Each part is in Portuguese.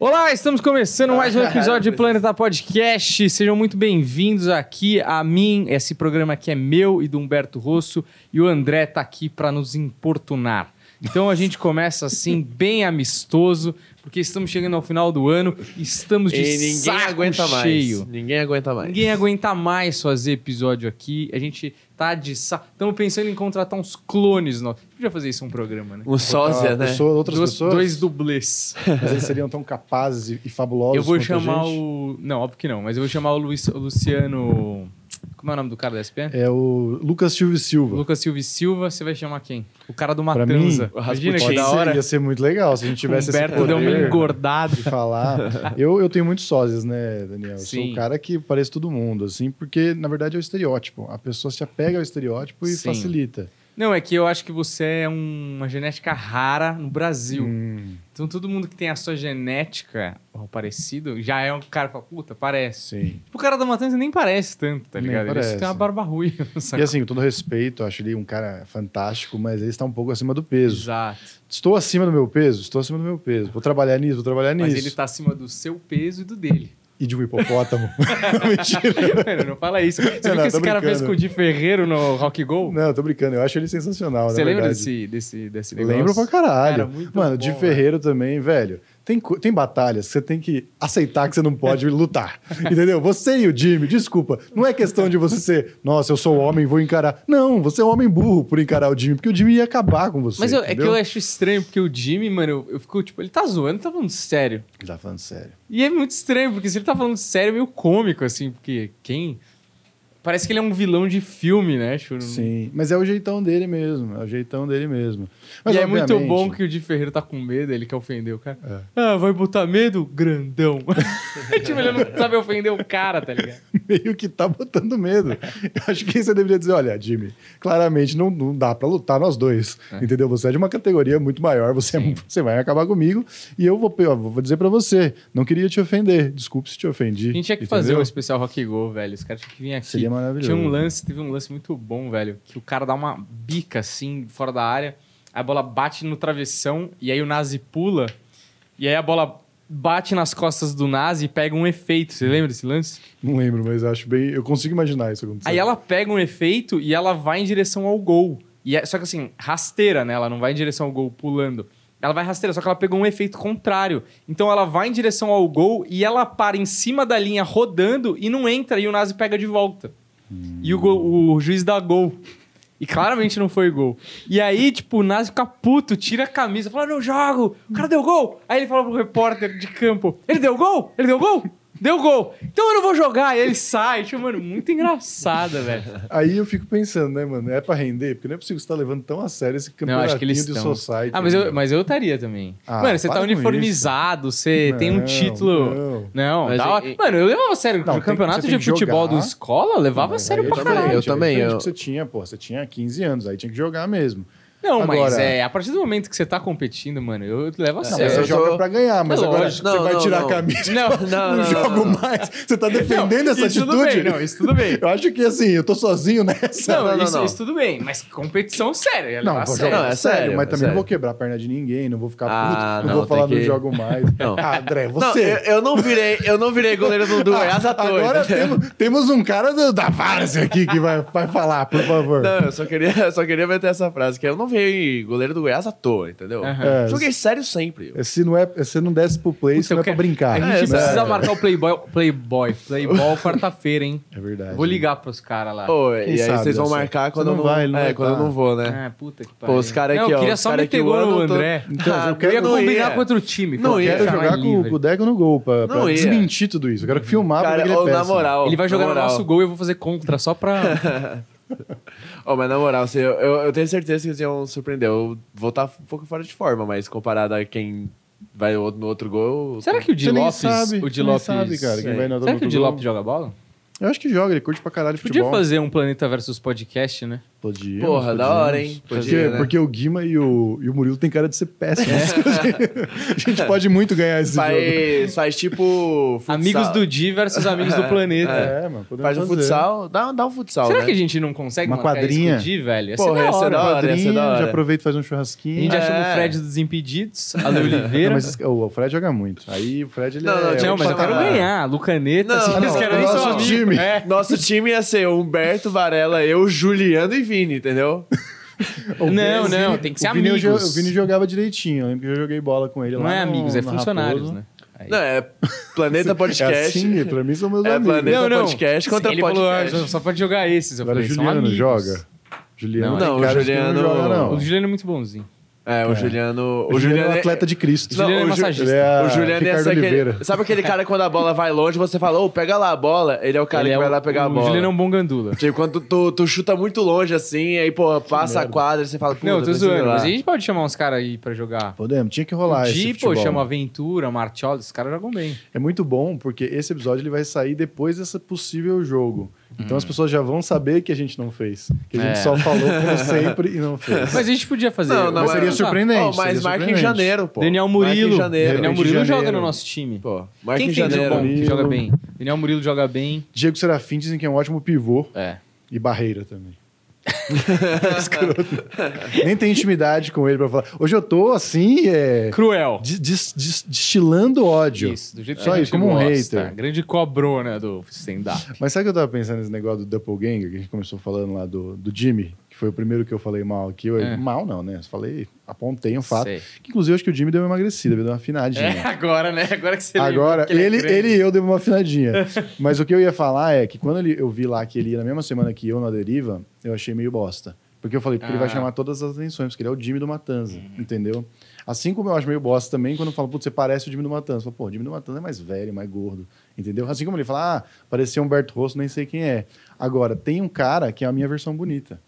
Olá, estamos começando mais um episódio de Planeta Podcast. Sejam muito bem-vindos aqui a mim. Esse programa aqui é meu e do Humberto Rosso e o André tá aqui para nos importunar. Então a gente começa assim, bem amistoso, porque estamos chegando ao final do ano e estamos de E ninguém saco aguenta cheio. mais. Ninguém aguenta mais. Ninguém aguenta mais fazer episódio aqui. A gente tá de saco. Estamos pensando em contratar uns clones. nossos. A gente podia fazer isso um programa, né? Um sósia, né? pessoa- outras Duas- pessoas, dois dublês. mas eles seriam tão capazes e, fabulosos Eu vou chamar gente. o. Não, óbvio que não, mas eu vou chamar o, Luiz- o Luciano. Como é o nome do cara da SPN? É o Lucas Silva e Silva. Lucas Silva e Silva, você vai chamar quem? O cara do Pra Matanza. mim, o Imagina que da hora. ia ser muito legal se a gente tivesse esse Humberto deu uma poder engordada. de falar. Eu, eu tenho muitos sósias, né, Daniel? Eu sou Sim. o cara que parece todo mundo, assim, porque na verdade é o estereótipo. A pessoa se apega ao estereótipo e Sim. facilita. Não, é que eu acho que você é um- uma genética rara no Brasil. Hum, Então todo mundo que tem a sua genética ou parecido já é um cara que fala, puta, parece. sim. O cara da Matanza nem parece tanto, tá ligado? Ele tem uma barba ruiva. E assim, com todo respeito, acho ele um cara fantástico, mas ele está um pouco acima do peso. Exato. Estou acima do meu peso? Estou acima do meu peso. Vou trabalhar nisso, vou trabalhar nisso. Mas ele tá acima do seu peso e do dele. E de um hipopótamo. Mentira. Mano, não fala isso. Você viu Não, que esse cara fez com o Di Ferreiro no Rock Go? Não, eu tô brincando. Eu acho ele sensacional, Você lembra verdade. desse, desse, desse negócio? Lembro pra caralho. Cara, muito Mano, bom, de velho. Ferreiro também, velho. Tem, tem batalhas que você tem que aceitar que você não pode lutar. Entendeu? Você e o Jimmy, desculpa. Não é questão de você ser, nossa, eu sou homem, vou encarar. Não, você é um homem burro por encarar o Jimmy, porque o Jimmy ia acabar com você. Mas eu- é que eu acho estranho, porque o Jimmy, mano, eu, eu fico tipo, ele tá zoando, ele tá falando sério. Ele tá falando sério. E é muito estranho, porque se ele tá falando sério, é meio cômico, assim, porque quem. Parece que ele é um vilão de filme, né? Sim, mas é o jeitão dele mesmo. É o jeitão dele mesmo. Mas, e é muito bom que o Di Ferreiro tá com medo, ele quer ofender o cara. É. Ah, vai botar medo? Grandão. tipo, ele não sabe ofender o cara, tá ligado? meio que tá botando medo. Eu acho que você deveria dizer, olha, Jimmy, claramente não, não dá pra lutar nós dois, entendeu? Você é de uma categoria muito maior, você, é- Sim. você vai acabar comigo e eu vou, eu vou dizer pra você, não queria te ofender, desculpe se te ofendi. A gente tinha que entendeu? fazer um especial Rock Go, velho. Os caras tinham que vir aqui. Seria maravilhoso. Tinha um lance, teve um lance muito bom, velho. Que o cara dá uma bica assim, fora da área, a bola bate no travessão e aí o Nazi pula. E aí a bola bate nas costas do Nazi e pega um efeito. Você lembra desse lance? Não lembro, mas acho bem... Eu consigo imaginar isso acontecendo. Aí ela pega um efeito e ela vai em direção ao gol. E é- só que assim, rasteira, né? Ela não vai em direção ao gol pulando. Ela vai rasteira, só que ela pegou um efeito contrário. Então ela vai em direção ao gol e ela para em cima da linha rodando e não entra e o Nazi pega de volta. E o, gol- o juiz dá gol. E claramente não foi gol. E aí, tipo, o Nazi fica puto, tira a camisa, fala: não jogo, o cara deu gol. Aí ele fala pro repórter de campo: ele deu gol? Ele deu gol? Deu gol. Então eu não vou jogar. E ele sai. Tipo, mano, muito engraçada, velho. Aí eu fico pensando, né, mano, é pra render? Porque não é possível que você tá levando tão a sério esse Não, campeonatinho que eles de estão. society. Ah, mas eu, mas eu estaria também. Ah, Mano, você tá uniformizado, você tem um Não, título. não. Não, Mas e- Mano, eu levava a sério. Não, o campeonato de futebol jogar. da escola, levava a sério pra caralho. eu também, diferente, eu- Você tinha, pô, você tinha 15 anos, aí tinha que jogar mesmo. Não, mas Agora- é, a partir do momento que você tá competindo, mano, eu levo a Não, sério. mas você joga pra ganhar, mas É agora lógico. você Não, vai não, tirar não. a camisa. Não, Não, não, não, jogo mais. Você tá defendendo essa isso atitude? tudo bem, não, isso tudo bem. Eu acho que assim, eu tô sozinho nessa. Não, não, não, isso, não. isso tudo bem, mas competição séria. ia Não, vou sério. jogar Não, é sério, sério, mas é também sério. não vou quebrar a perna de ninguém, não vou ficar Ah, puto, não, não, vou falar tem não que- jogo mais. Não. Ah, André, Não, você. eu, eu não virei, eu não virei goleiro do, do Goiás à toa. Agora temos, temos um cara da Várzea aqui que vai, vai falar, por favor. Não, eu só queria, eu só queria meter essa frase, que eu não virei goleiro do Goiás à toa, entendeu? Aham. É, Joguei sério sempre. Se não, é, se não desce pro play, isso não eu é pra brincar. A gente É, precisa marcar o Playboy, Playboy, Playboy quarta-feira, hein? É verdade. Vou ligar pros caras lá. Pô, Quem e aí sabe vocês vão marcar Você quando não eu não, vai, não é, quando eu não vou, né? Ah, puta que pariu. Pô, os caras aqui, eu ó. queria os só meter gol no eu André. Então, eu quero, Eu ia não combinar com outro time. Não ia. quero jogar com, o Deco no gol, pra, desmentir tudo isso. Eu quero filmar pra ele é na moral. Ele vai jogar no nosso gol e eu vou fazer contra, só pra... Ô, mas na moral, assim, eu, eu, eu tenho certeza que eles iam surpreender. Eu vou estar um pouco fora de forma, mas comparado a quem vai no no outro gol. Será que o Di Lopes... sabe, o Di Lopes... sabe, cara, quem vai no Será que o Di. Lopes joga bola? Eu acho que joga, ele curte pra caralho Podia futebol. fazer um Planeta versus Podcast, né? Podíamos, Porra, da podíamos. hora, hein? Porque, Podia, né? porque o Guima e o, e o Murilo tem cara de ser péssimos. É. a gente pode muito ganhar esse jogo. Faz, faz tipo. Futsal. Amigos do Di versus amigos do planeta. É, mano. podemos Faz um fazer. futsal. Dá, dá um futsal. Será né? que a gente não consegue Uma quadrinha? isso com o Di, velho? Ia Porra, ser da hora. da ia ser Quadrinha, hora. já aproveita e faz um A churrasquinho. gente já chama É. o Fred dos Impedidos, a Não, Oliveira. mas esse- o, Fred joga muito. Aí o Fred ele Não, é... não, tinha Não, mas eu quero ganhar. Lucaneta, Não, assim, não, os caras o nem são nosso time. É. Nosso time ia ser Humberto, Varela, eu, Juliano e Vini, entendeu? O Não, Vini- não, tem que ser o Vini, eu amigos. O Vini jogava direitinho. Eu lembro que eu joguei bola com ele lá Não é no- amigos, é no funcionários, Raposo. né? Aí. Não, é Planeta É Podcast. assim, pra mim são meus É, amigos. Planeta Não, não. Podcast contra Ele podcast. falou, ah, só pode jogar esses. Eu Agora o falei, são Juliano amigos. joga. Juliano Não, tem o Juliano- não joga, não. O Juliano é muito bonzinho. É, o É. Juliano. O Juliano é um atleta de Cristo. Juliano é o Ju- massagista. Ele é O Juliano ia Ricardo ser aquele. Oliveira. Sabe aquele cara quando a bola vai longe, você fala, ô, pega lá a bola. Ele é o cara Ele que é vai o- lá pegar a O bola. Juliano é um bom gandula. Tipo, quando tu, tu, chuta muito longe assim, aí, pô, passa a quadra, você fala, Não, eu tô zoando. Mas a gente pode chamar uns caras aí pra jogar. Podemos, tinha que rolar o esse pô, futebol. chama Aventura, Martiola, esses caras jogam bem. É muito bom, porque esse episódio ele vai sair depois desse possível jogo. Então as pessoas já vão saber que a gente não fez. Que a gente Hum. É. só falou como sempre e não fez. Mas a gente podia fazer. Não, não, Mas seria mas- surpreendente. Ó, mas seria marca em janeiro, pô. Daniel Murilo. em janeiro. Daniel Murilo janeiro. joga no nosso time. Pô, marca Quem em janeiro. bom que Murilo. joga bem? Daniel Murilo joga bem. Diego Serafim dizem que é um ótimo pivô É. e barreira também. Escroto. Nem tem intimidade com ele pra falar. Hoje eu tô assim, é, Cruel. dis- dis- dis- destilando ódio. Isso, do jeito Só que isso, como um gosta. hater. Grande cobrona do stand-up. Mas sabe o que eu tava pensando nesse negócio do Doppelganger, que a gente começou falando lá do, do Jimmy, foi o primeiro que eu falei mal aqui. Eu, É. Mal não, né? Eu falei, apontei um fato. Sei. Que inclusive eu acho que o Jimmy deu uma emagrecida, deu uma afinadinha. É, agora, né? Agora que você Agora, que ele, é ele e eu demos uma afinadinha. Mas o que eu ia falar é que quando ele, eu vi lá que ele ia na mesma semana que eu na deriva, eu achei meio bosta. Porque eu falei, porque ele vai Ah. chamar todas as atenções, porque ele é o Jimmy do Matanza, entendeu? Assim como eu acho meio bosta também quando eu falo, putz, você parece o Jimmy do Matanza. Eu falo, pô, o Jimmy do Matanza é mais velho, mais gordo, entendeu? Assim como ele fala, ah, parecia Humberto Rosso, nem sei quem é. Agora, tem um cara que é a minha versão bonita,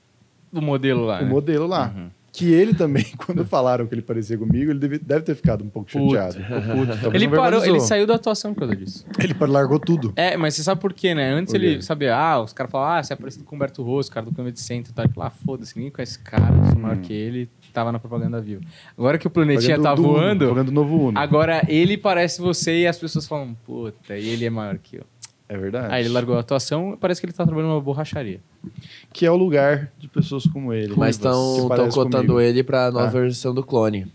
O modelo lá. o né? modelo lá. Que ele também, quando falaram que ele parecia comigo, ele deve, deve ter ficado um pouco chateado. Puto, Ele parou, ele saiu da atuação por causa disso. Ele largou tudo. É, mas você sabe por quê, né? Antes Por quê? ele sabia, ah, os caras falavam, ah, você é parecido com o Humberto Rosso, cara do Comedy Center e tal. Ele falou, ah, foda-se, ninguém conhece esse cara, eu sou maior que ele, tava na propaganda viva. Agora que o planetinha tá do Uno, voando, propaganda do novo Uno. agora ele parece você e as pessoas falam, puta, e ele é maior que eu. É verdade. Aí ele largou a atuação, parece que ele tá trabalhando numa borracharia. Que é o lugar de pessoas como ele. Mas estão cotando comigo. ele pra nova Ah. versão do clone.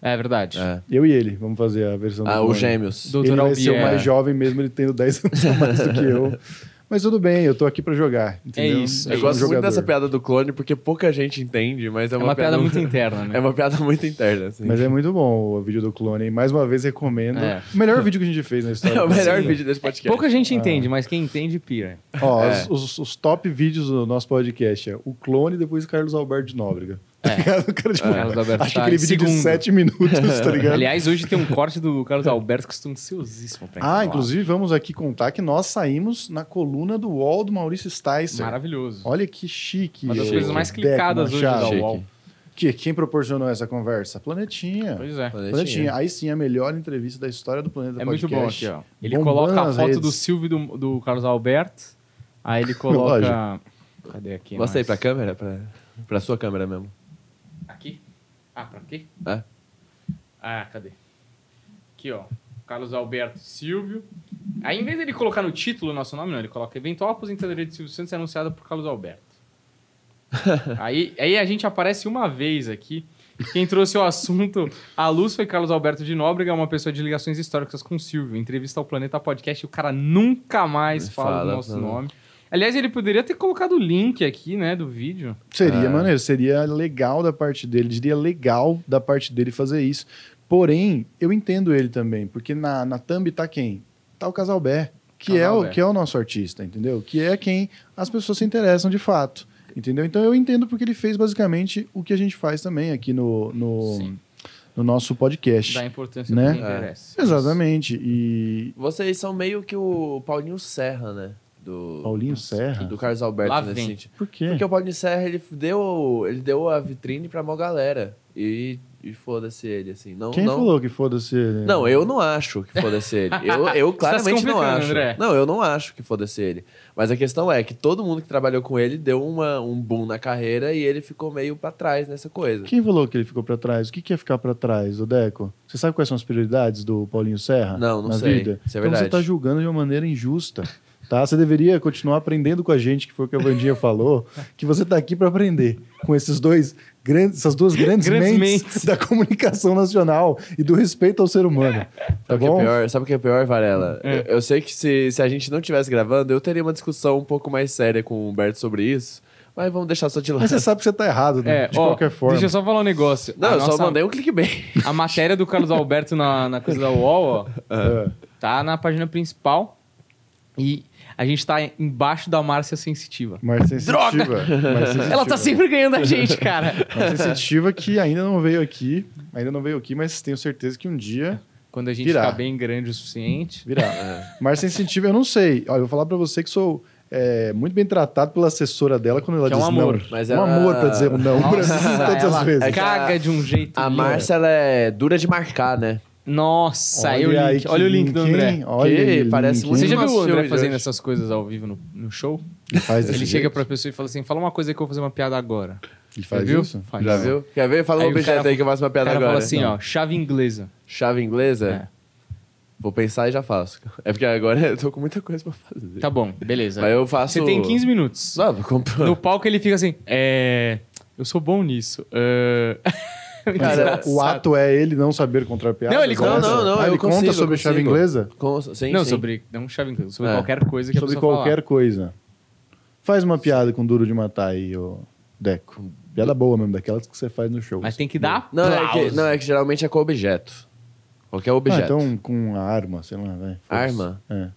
É verdade. É. Eu e ele, vamos fazer a versão do Ah, os gêmeos. Doutor Ele vai ser o mais jovem mesmo, ele tendo 10 anos a mais do que eu. Mas tudo bem, eu tô aqui pra jogar. Entendeu? isso, sou Eu um gosto muito dessa piada do clone, porque pouca gente entende, mas é É uma, uma piada muito interna, né? É uma piada muito interna, assim. Mas é muito bom o vídeo do clone. Mais uma vez recomendo. É. O melhor vídeo que a gente fez na história. É o melhor Sim. vídeo desse podcast. Pouca gente entende, mas quem entende, pira. Ó, É. os, os- os top vídeos do nosso podcast é o clone e depois o Carlos Alberto de Nóbrega. Tá É. ligado? O cara, tipo, Alberto acho que aquele em vídeo de segundo. 7 minutos, tá ligado? Aliás, hoje tem um corte do Carlos Alberto que estou ansiosíssimo pra Ah, inclusive vamos aqui contar que nós saímos na coluna do UOL do Maurício Sticer. Maravilhoso. Olha que chique. Uma das ô, coisas mais Deco clicadas hoje Machado. da Chique. UOL. Que, quem proporcionou essa conversa? Planetinha. Pois é. Planetinha. Aí sim, a melhor entrevista da história do Planeta É muito Podcast. bom aqui, ó. Ele Bombando coloca a foto redes. do Silvio e do, do Carlos Alberto. Aí ele coloca. Cadê aqui? Mostra aí pra câmera, pra, pra sua câmera mesmo. Ah, pra quê? É. Ah, cadê? Aqui, ó. Carlos Alberto Silvio. Aí, em vez dele colocar no título o nosso nome, não, ele coloca eventual aposentadoria de Silvio Santos é anunciada por Carlos Alberto. aí, aí a gente aparece uma vez aqui. Quem trouxe o assunto à luz foi Carlos Alberto de Nóbrega, uma pessoa de ligações históricas com o Silvio. Entrevista ao Planeta Podcast o cara nunca mais fala, Fala, do nosso fala. nome. Aliás, ele poderia ter colocado o link aqui, né, do vídeo. Seria É. maneiro, seria legal da parte dele, diria legal da parte dele fazer isso. Porém, eu entendo ele também, porque na, na thumb tá quem? Tá o Casalbé, que é o, que é o nosso artista, entendeu? Que é quem as pessoas se interessam de fato, entendeu? Então eu entendo porque ele fez basicamente o que a gente faz também aqui no, no, no nosso podcast. Dá importância Né? pra quem É. interessa. Exatamente. E Vocês são meio que o Paulinho Serra, né? Do, Paulinho Serra? do Carlos Alberto Lá nesse vem. sentido. Por quê? Porque o Paulinho Serra, ele deu, ele deu a vitrine pra mó galera. E e foda-se ele, assim. Não, Quem não... falou que foda-se ele? Não, eu não acho que foda-se ele. Eu, eu claramente não acho. André. Não, eu não acho que foda-se ele. Mas a questão é que todo mundo que trabalhou com ele deu uma, um boom na carreira e ele ficou meio pra trás nessa coisa. Quem falou que ele ficou pra trás? O que que é ficar pra trás, o Deco? Você sabe quais são as prioridades do Paulinho Serra? Não, não na sei. vida? Isso é então você verdade. tá julgando de uma maneira injusta. Tá? Você deveria continuar aprendendo com a gente, que foi o que a Vandinha falou, que você tá aqui pra aprender com esses dois grandes, essas duas grandes, Grandes mentes, mentes. da comunicação nacional e do respeito ao ser humano. Tá Sabe o que é bom? pior? Sabe o que é pior, Varela? É. Eu, eu sei que se, se a gente não tivesse gravando, eu teria uma discussão um pouco mais séria com o Humberto sobre isso. Mas vamos deixar só de lado. Mas você sabe que você tá errado, né? É, de ó, qualquer forma. Deixa eu só falar um negócio. Não, a eu só nossa- mandei um clickbait. A matéria do Carlos Alberto na, na coisa da UOL, ó, É. tá na página principal. E a gente tá embaixo da Márcia Sensitiva. Mais sensitiva. Mais sensitiva. Ela tá sempre ganhando a gente, cara. Mais sensitiva que ainda não veio aqui. Ainda não veio aqui, mas tenho certeza que um dia Quando a gente Virá. ficar bem grande o suficiente. virá. Mais sensitiva eu não sei. Olha, eu vou falar pra você que sou é, muito bem tratado pela assessora dela quando ela Que é diz um amor. não. Mas um ela- amor pra dizer um não pra Nossa, mim todas ela as vezes. É caga a- de um jeito. A. Márcia, ela é dura de marcar, né? Nossa, aí o aí link. Olha o link do hein? André. Olha Que o parece link, Você já viu o André fazendo essas coisas ao vivo no, no show? Ele faz Ele jeito? chega pra pessoa e fala assim: fala uma coisa que eu vou fazer uma piada agora. Ele faz viu? isso? Faz. Já viu? Quer ver? Fala um Aí o objeto aí que eu faço uma piada cara agora. fala assim, Não. ó, chave inglesa. Chave inglesa? É. Vou pensar e já faço. É porque agora eu tô com muita coisa pra fazer. Tá bom, beleza. Mas eu faço... Você tem 15 minutos. Não, vou comprar. No palco ele fica assim, é... Eu sou bom nisso. É... Cara. O ato é ele não saber contar piadas? Não, ele conta-? Não, não, não, Ah, ele conta consigo, sobre eu chave inglesa? Com- sim, não, sim. sobre... Não chave inglesa, sobre É. qualquer coisa que Sobre qualquer falar. coisa. Faz uma piada com duro de matar aí, ô Deco. Piada boa mesmo, daquelas que você faz no show. Mas tem que dar Não, é que, não, é que geralmente é com objeto. Qualquer Ah, objeto. então com a arma, sei lá, vai. Arma? É.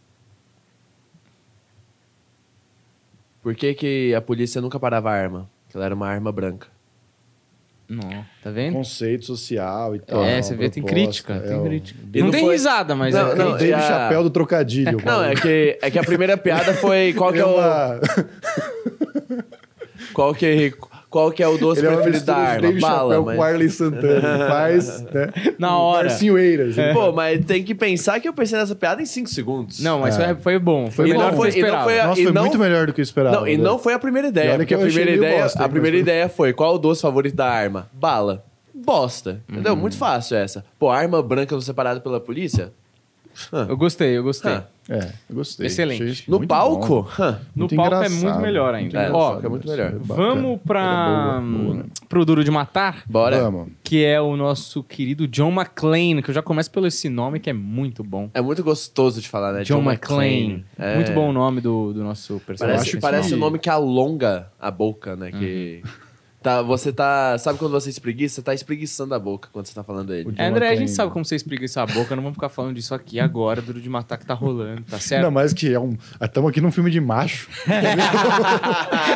Por que, que a polícia nunca parava a arma? Porque ela era uma arma branca. Não, tá vendo? Conceito social e tal. É, você vê, tem crítica, é tem o- crítica. Não, não tem foi- risada, mas Não, é não, O crítica. Dave e a- Chapéu do trocadilho. Não, é que, é que a primeira piada foi qual que é o... Qual que, qual que é o doce Ele é preferido da mistura de arma? Dave Bala, Chapéu mas... com Arley Santana. Faz, né? Na hora. Marcinho Eiras. ele Pô, mas tem que pensar que eu pensei nessa piada em 5 segundos. Não, mas É. foi, foi bom. Foi, Foi melhor bom. do que eu Foi- e esperava. foi Nossa, e foi não- muito melhor do que eu esperava. Não, e não foi a primeira E ideia. olha Porque que a primeira ideia, bosta, a mas primeira foi- ideia foi qual o doce favorito da arma? Bala. Bosta. Entendeu? Uhum. Muito fácil essa. Pô, arma branca separada pela polícia? Eu gostei, eu gostei. Ah. É, eu gostei. Excelente. Achei No muito palco? bom. Hã. No Muito palco é engraçado, muito melhor muito ainda. É, Ó, é muito melhor. Bacana. vamos pra, Boa, boa, né? pro Duro de Matar, Bora. Vamos. que é o nosso querido John McClane, que eu já começo pelo esse nome, que é muito bom. É muito gostoso de falar, né? John, McClane. É. Muito bom o nome do, do nosso personagem. Parece, acho parece um nome que alonga a boca, né? Que... Tá, você tá... Sabe quando você espreguiça? Você tá espreguiçando a boca quando você tá falando ele. É, André, a gente sabe como você espreguiça a boca, não vamos ficar falando disso aqui agora, Duro de Matar que tá rolando, tá certo? Ainda mais que é um. Estamos aqui num filme de macho.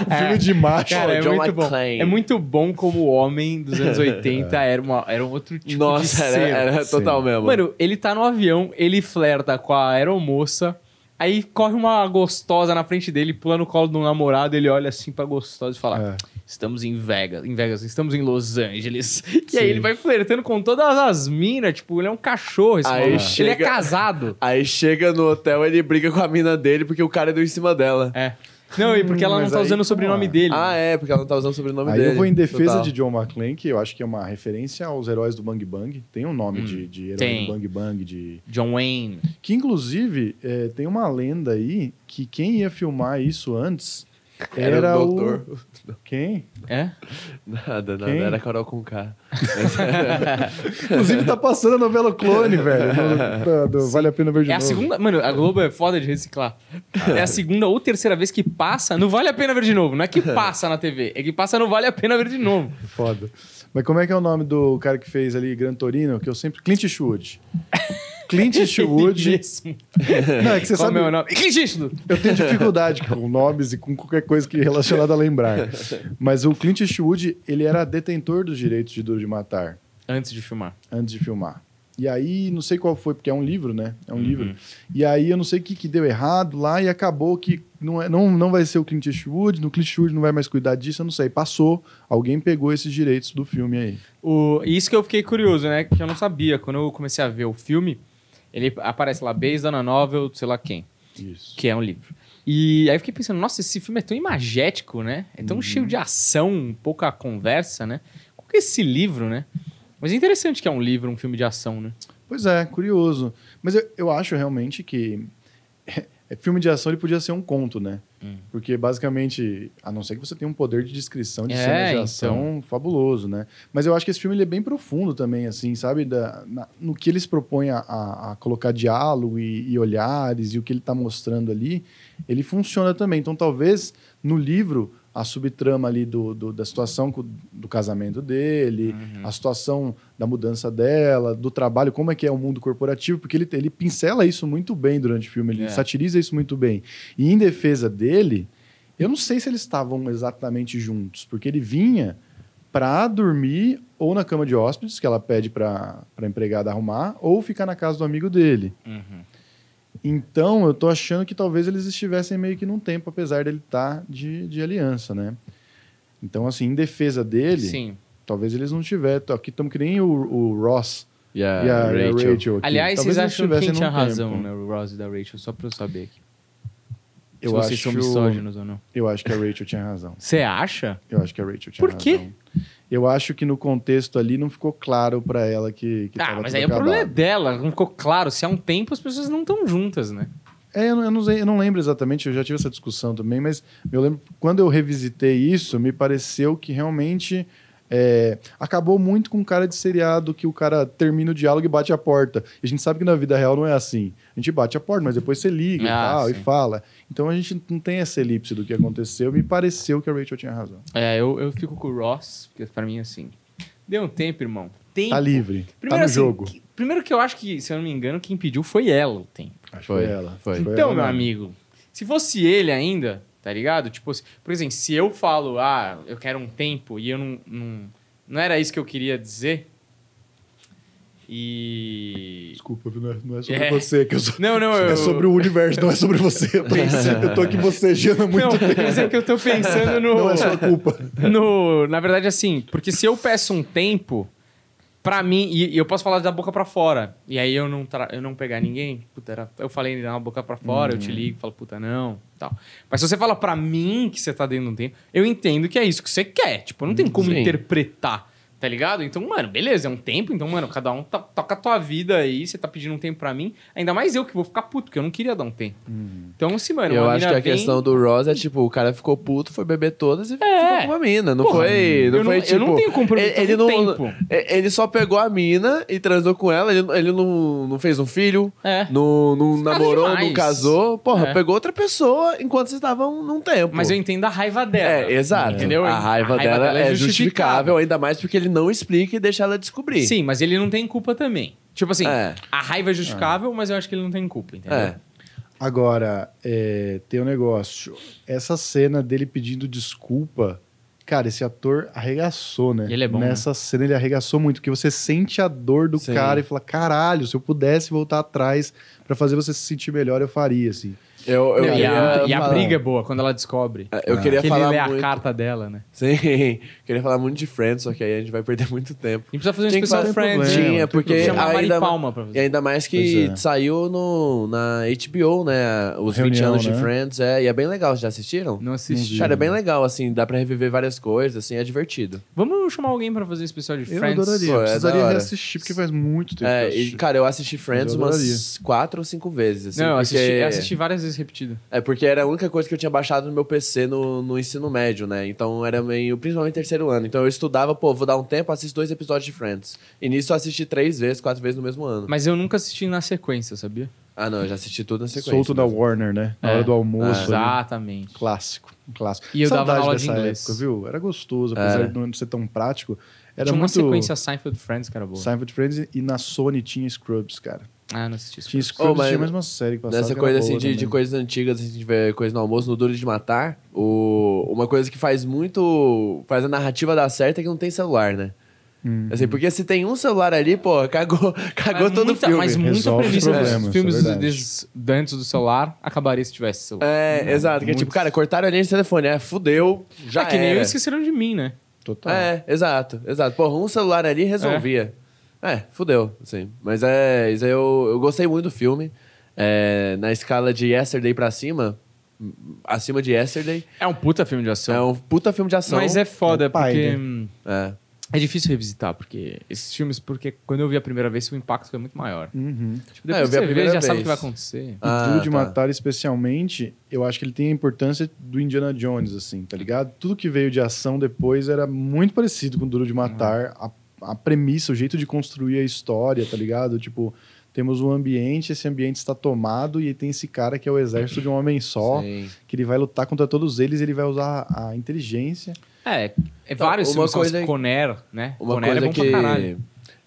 um filme de macho. Cara, é John muito bom. É muito bom como o homem dos anos 80 era, uma, era um outro tipo de Nossa, ser. era, era Sim. total mesmo. Mano, ele tá no avião, ele flerta com a aeromoça, aí corre uma gostosa na frente dele, pula no colo do namorado, ele olha assim pra gostosa e fala: É. Estamos em Vegas, em Vegas, estamos em Los Angeles. E Sim. aí ele vai flertando com todas as minas, tipo, ele é um cachorro esse Aí maluco. Ele é chega- casado. Aí chega no hotel, ele briga com a mina dele porque o cara deu em cima dela. É. Não, e porque ela não Mas tá aí, usando o sobrenome dele. Ah, é, porque ela não tá usando o sobrenome Aí dele. eu vou em defesa Total. de John McClane, que eu acho que é uma referência aos heróis do Bang Bang. Tem um nome de, de herói tem. do Bang Bang. De... John Wayne. Que inclusive é, tem uma lenda aí que quem ia filmar isso antes era, Era o o. doutor. Quem? É? Nada, nada. Quem? Era Carol com K. Inclusive tá passando a novela Clone, velho. no- do- do Vale a Pena Ver de É a novo. segunda. Mano, a Globo é foda de reciclar. É a segunda ou terceira vez que passa. Não vale a pena ver de novo. Não é que passa na TV, é que passa não vale a pena ver de novo. Foda. Mas como é que é o nome do cara que fez ali Gran Torino? Que eu sempre. Clint Eastwood. Clint Eastwood. Mesmo. Não, é que você Qual sabe. é o nome? Clint Eastwood. Eu tenho dificuldade com nomes e com qualquer coisa que relacionada a lembrar. Mas o Clint Eastwood, ele era detentor dos direitos de Duro de Matar Antes de filmar. antes de filmar. E aí, não sei qual foi, porque é um livro, né? É um Uhum. livro. E aí, eu não sei o que, que deu errado lá e acabou que não, é, não, não vai ser o Clint Eastwood, no Clint Eastwood não vai mais cuidar disso, eu não sei. Passou, alguém pegou esses direitos do filme aí. O, isso que eu fiquei curioso, né? Que eu não sabia. Quando eu comecei a ver o filme, ele aparece lá, based on a novel, sei lá quem, Isso. que é um livro. E aí eu fiquei pensando, nossa, esse filme é tão imagético, né? É tão cheio de ação, pouca conversa, né? Qual que é esse livro, né? Mas é interessante que é um livro, um filme de ação, né? Pois é, curioso. Mas eu, eu acho realmente que filme de ação ele podia ser um conto, né? Hum. Porque basicamente, a não ser que você tenha um poder de descrição de É, cenas de então. ação fabuloso, né? Mas eu acho que esse filme ele é bem profundo também, assim, sabe? Da, na- no que eles propõem a, a- a colocar diálogo e, e olhares e o que ele está mostrando ali, ele funciona também. Então talvez no livro a subtrama ali do, do- da situação do casamento dele, Uhum. a situação da mudança dela, do trabalho, como é que é o mundo corporativo, porque ele, ele pincela isso muito bem durante o filme, ele É. satiriza isso muito bem. E em defesa dele, eu não sei se eles estavam exatamente juntos, porque ele vinha para dormir ou na cama de hóspedes, que ela pede para a empregada arrumar, ou ficar na casa do amigo dele. Uhum. Então, eu tô achando que talvez eles estivessem meio que num tempo, apesar dele estar de, de aliança, né? Então, assim, em defesa dele, Sim. talvez eles não tivessem. Aqui estamos que nem o, o Ross E a, e a Rachel. Rachel. Aliás, Talvez vocês acham estivessem quem tinha razão, tempo. né? O Ross e da Rachel, só pra eu saber aqui. Eu Se vocês são acho- misóginos ou não. Eu acho que a Rachel tinha razão. Você acha? Eu acho que a Rachel tinha Por razão. quê? Eu acho que no contexto ali não ficou claro pra ela que, que Ah, mas aí o problema é acabado. dela. Não ficou claro. Se há um tempo, as pessoas não estão juntas, né? É, eu não, eu, não sei- eu não lembro exatamente, eu já tive essa discussão também, mas eu lembro quando eu revisitei isso, me pareceu que realmente é, acabou muito com cara de seriado que o cara termina o diálogo e bate a porta. E a gente sabe que na vida real não é assim. A gente bate a porta, mas depois você liga Ah, e tal, e sim. fala. Então a gente não tem essa elipse do que aconteceu. Me pareceu que a Rachel tinha razão. É, eu, eu fico com o Ross, porque pra mim, assim... Deu um tempo, irmão. Tempo. Tá livre, Primeiro, tá no assim, jogo. que- primeiro que eu acho que, se eu não me engano, quem pediu foi ela o tempo. Acho Foi, foi ela. foi. Então, ela meu amigo, se fosse ele ainda, tá ligado? Tipo, se- por exemplo, se eu falo, ah, eu quero um tempo e eu não. Não, não era isso que eu queria dizer. E. Desculpa, não é, não é sobre É. você que eu sou. Não, não, eu. É sobre o universo, não é sobre você. Eu, pensei, eu tô aqui bocejando há muito Não, tempo. mas é que eu tô pensando no. Não é sua culpa. no, na verdade, assim, porque se eu peço um tempo, pra mim, e, eu posso falar da boca pra fora, e aí eu não, tra- eu não pegar ninguém, puta, era, eu falei da boca pra fora, eu te ligo, falo, puta, não, tal. Mas se você fala pra mim que você tá dentro de um tempo, eu entendo que é isso que você quer, tipo, não tem como Sim. interpretar. Tá ligado? Então, mano, beleza, é um tempo, então, mano, cada um to- toca a tua vida aí, você tá pedindo um tempo pra mim. Ainda mais eu que vou ficar puto, porque eu não queria dar um tempo. Então, se, mano, Eu acho que a vem- questão do Ross é tipo, o cara ficou puto, foi beber todas e É. ficou com uma mina. Não Porra, foi. Não eu foi não- tipo. eu não tenho compromisso ele, ele com não, tempo. é, Ele só pegou a mina e transou com ela. Ele, ele não, não fez um filho, É. não, não Nada namorou, demais. não casou. Porra, É. pegou outra pessoa enquanto vocês estavam num tempo. Mas eu entendo a raiva dela. É, exato. Entendeu? A raiva, dela, é justificável, ainda mais porque ele não explica e deixa ela descobrir. Sim, mas ele não tem culpa também. Tipo assim, É. a raiva é justificável, mas eu acho que ele não tem culpa, entendeu? É. Agora, é, tem um negócio. Essa cena dele pedindo desculpa. Cara, esse ator arregaçou, né? Ele é bom, Nessa cena ele arregaçou muito, porque você sente a dor do Sim. cara e fala: caralho, se eu pudesse voltar atrás pra fazer você se sentir melhor, eu faria, assim. Eu, eu Não, e, queria a, e a falar- briga é boa quando ela descobre. Eu queria que falar ele lê a muito... carta dela, né? Sim, queria falar muito de Friends, só que aí a gente vai perder muito tempo. A gente precisa fazer um Tinha especial fazer Friends. problema, Tinha, não tem porque ainda, Palma pra e fazer. ainda mais que é. saiu no, na HBO, né? Os 20 Reunião, anos de né? Friends, é, e é bem legal. Já assistiram? Não assisti. Cara, é bem legal, assim, dá pra reviver várias coisas, assim, é divertido. Vamos chamar alguém pra fazer especial de Eu Friends? adoraria. Pô, é precisaria hora. reassistir, porque faz muito tempo que eu É, assisti. e, cara, eu assisti Friends eu umas quatro ou cinco vezes, assim, Não, eu porque... assisti, eu assisti várias vezes repetido. É porque era a única coisa que eu tinha baixado no meu PC no, no ensino médio, né? Então era meio, principalmente terceiro ano. Então eu estudava, pô, vou dar um tempo, assisto dois episódios de Friends. E nisso eu assisti três vezes, quatro vezes no mesmo ano. Mas eu nunca assisti na sequência, sabia? Ah, não, eu já assisti tudo na sequência. Solto da mesmo. Warner, né? Na É. hora do almoço. Exatamente. Clássico, um clássico. E eu dava Saudade aula de inglês. época, viu? Era gostoso, apesar É. de não ser tão prático. Era Tinha uma muito... sequência Seinfeld Friends que era boa. Seinfeld Friends e na Sony tinha Scrubs, cara. Ah, não assisti isso. Tinha Scrubs Oh, mas tinha mais uma série que passava Nessa que coisa assim de, de coisas antigas, assim, a gente vê coisa no almoço, no Duro de Matar, o, uma coisa que faz muito. faz a narrativa dar certo é que não tem celular, né? Assim, porque se tem um celular ali, pô, cagou, cagou Mas todo o filme. Mas muita premissa dos filmes é verdade. desses, antes do celular acabaria se tivesse celular. É, exato. Que é tipo, cara, cortaram a linha de telefone, é, fudeu, já é que nem eu esqueceram de mim, né? Total. É, exato, exato. Porra, um celular ali resolvia. É, fudeu, assim. Mas é, isso aí eu, eu gostei muito do filme. É, na escala de Yesterday pra cima, acima de Yesterday, É um puta filme de ação. é um puta filme de ação. Mas é foda, É pai, porque. né? É. É difícil revisitar, porque esses filmes, porque quando eu vi a primeira vez, o impacto foi muito maior. Uhum. Tipo, depois É, eu vi a você vê, primeira já sabe o vez. que vai acontecer. Ah, Duro de tá. Matar, especialmente, eu acho que ele tem a importância do Indiana Jones, assim, tá ligado? Tudo que veio de ação depois era muito parecido com Duro de Matar. A, a premissa, o jeito de construir a história, tá ligado? Tipo, temos um ambiente, esse ambiente está tomado e tem esse cara que é o exército de um homem só, Sim. que ele vai lutar contra todos eles, ele vai usar a inteligência. É, é vários uma coisa- Conner, né? Uma Conner coisa é bom pra que caralho.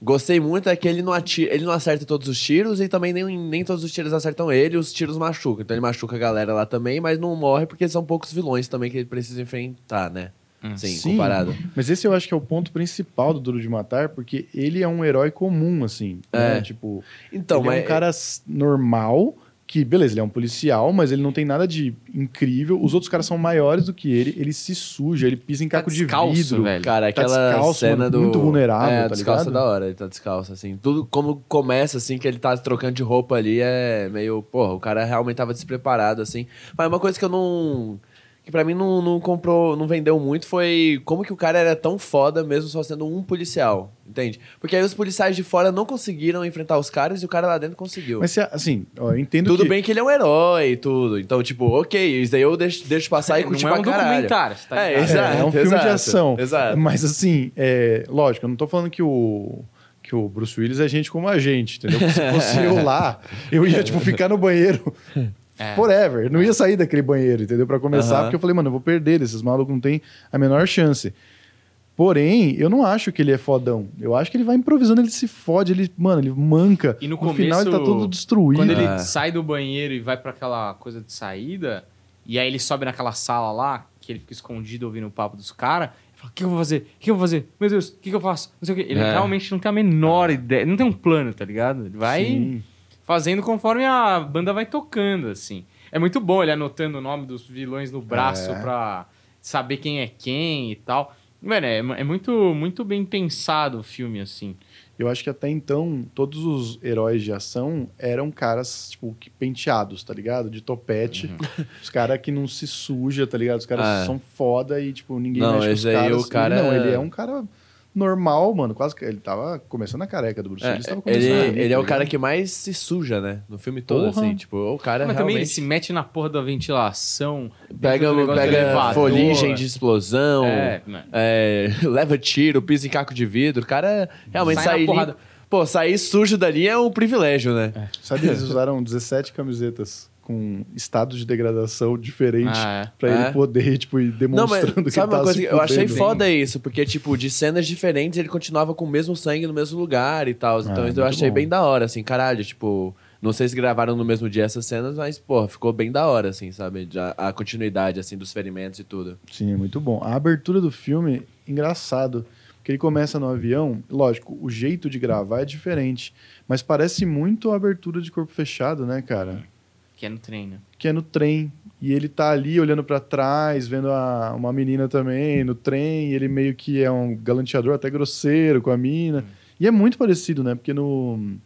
gostei muito é que ele não, atira, ele não acerta todos os tiros e também nem, nem todos os tiros acertam ele, os tiros machucam. Então ele machuca a galera lá também, mas não morre porque são poucos vilões também que ele precisa enfrentar, né? Hum. Sim, comparado. Mas esse eu acho que é o ponto principal do Duro de Matar, porque ele é um herói comum, assim. né? É. Tipo, Então, ele mas é um cara normal, que, beleza, ele é um policial, mas ele não tem nada de incrível. Os outros caras são maiores do que ele, ele se suja, ele pisa em Tá caco de descalço, vidro. velho. Cara, Tá aquela descalço, cena mano, do. muito vulnerável, é, tá descalço ligado? da hora, ele tá descalço, assim. Tudo como começa, assim, que ele tá trocando de roupa ali é meio. Porra, o cara realmente tava despreparado, assim. Mas uma coisa que eu não. Que pra mim não, não comprou, não vendeu muito foi como que o cara era tão foda mesmo só sendo um policial, entende? Porque aí os policiais de fora não conseguiram enfrentar os caras e o cara lá dentro conseguiu. Mas, se- assim, ó, eu entendo tudo que... bem que ele é um herói e tudo. Então, tipo, ok, isso daí eu deixo, deixo passar e Não curtir é um pra caralho. documentário, tá É, exato. É, é um filme de exato, ação. exato. Mas, assim, é, lógico, eu não tô falando que o... Que o Bruce Willis é gente como a gente, entendeu? Porque se fosse eu lá, eu ia, tipo, ficar no banheiro É. forever. Não ia sair daquele banheiro, entendeu? Pra começar, Aham. porque eu falei, mano, eu vou perder, esses malucos não tem a menor chance. Porém, eu não acho que ele é fodão. Eu acho que ele vai improvisando, ele se fode, ele, mano, ele manca. E no final ele tá começo, todo destruído. Quando ele É. sai do banheiro e vai pra aquela coisa de saída, e aí ele sobe naquela sala lá, que ele fica escondido ouvindo o papo dos caras, ele fala, o que eu vou fazer? O que eu vou fazer? Meu Deus, o que, que eu faço? Não sei o quê. Ele É. realmente não tem a menor ideia, não tem um plano, tá ligado? Ele vai Sim. Fazendo conforme a banda vai tocando, assim. É muito bom ele anotando o nome dos vilões no braço É. pra saber quem é quem e tal. Mano, é, é muito, muito bem pensado o filme, assim. Eu acho que até então, todos os heróis de ação eram caras, tipo, que penteados, tá ligado? De topete. Uhum. Os caras que não se suja, tá ligado? Os caras Ah. são foda e, tipo, ninguém Não, mexe com os caras. o cara- Não, ele é um cara normal, mano. Quase que ele tava começando a careca do Bruce É, Willis. tava ele, ali, ele é o cara que mais se suja, né? No filme todo, Porra. assim. Tipo, o cara Mas também ele realmente se mete na porra da ventilação. pega, pega foligem de explosão, É, é, leva tiro, pisa em caco de vidro. O cara realmente Sai limpo- Pô, sair sujo dali é um privilégio, né? Sabe, eles usaram 17 camisetas com estados de degradação diferentes Ah, é. pra É. ele poder, tipo, ir Não, mas demonstrando que sabe ele uma coisa se que eu achei foda isso, porque, tipo, de cenas diferentes ele continuava com o mesmo sangue no mesmo lugar e tal. Então Ah, eu achei bom. bem da hora, assim, caralho, tipo. Não sei se gravaram no mesmo dia essas cenas, mas, pô, ficou bem da hora, assim, sabe? Já, a continuidade, assim, dos ferimentos e tudo. Sim, é muito bom. A abertura do filme, engraçado, porque ele começa no avião, lógico, o jeito de gravar é diferente, mas parece muito a abertura de Corpo Fechado, né, cara? Que é no treino. Que é no trem, e ele tá ali olhando pra trás, vendo a- uma menina também no trem, e ele meio que é um galanteador até grosseiro com a mina. E é muito parecido, né? Porque no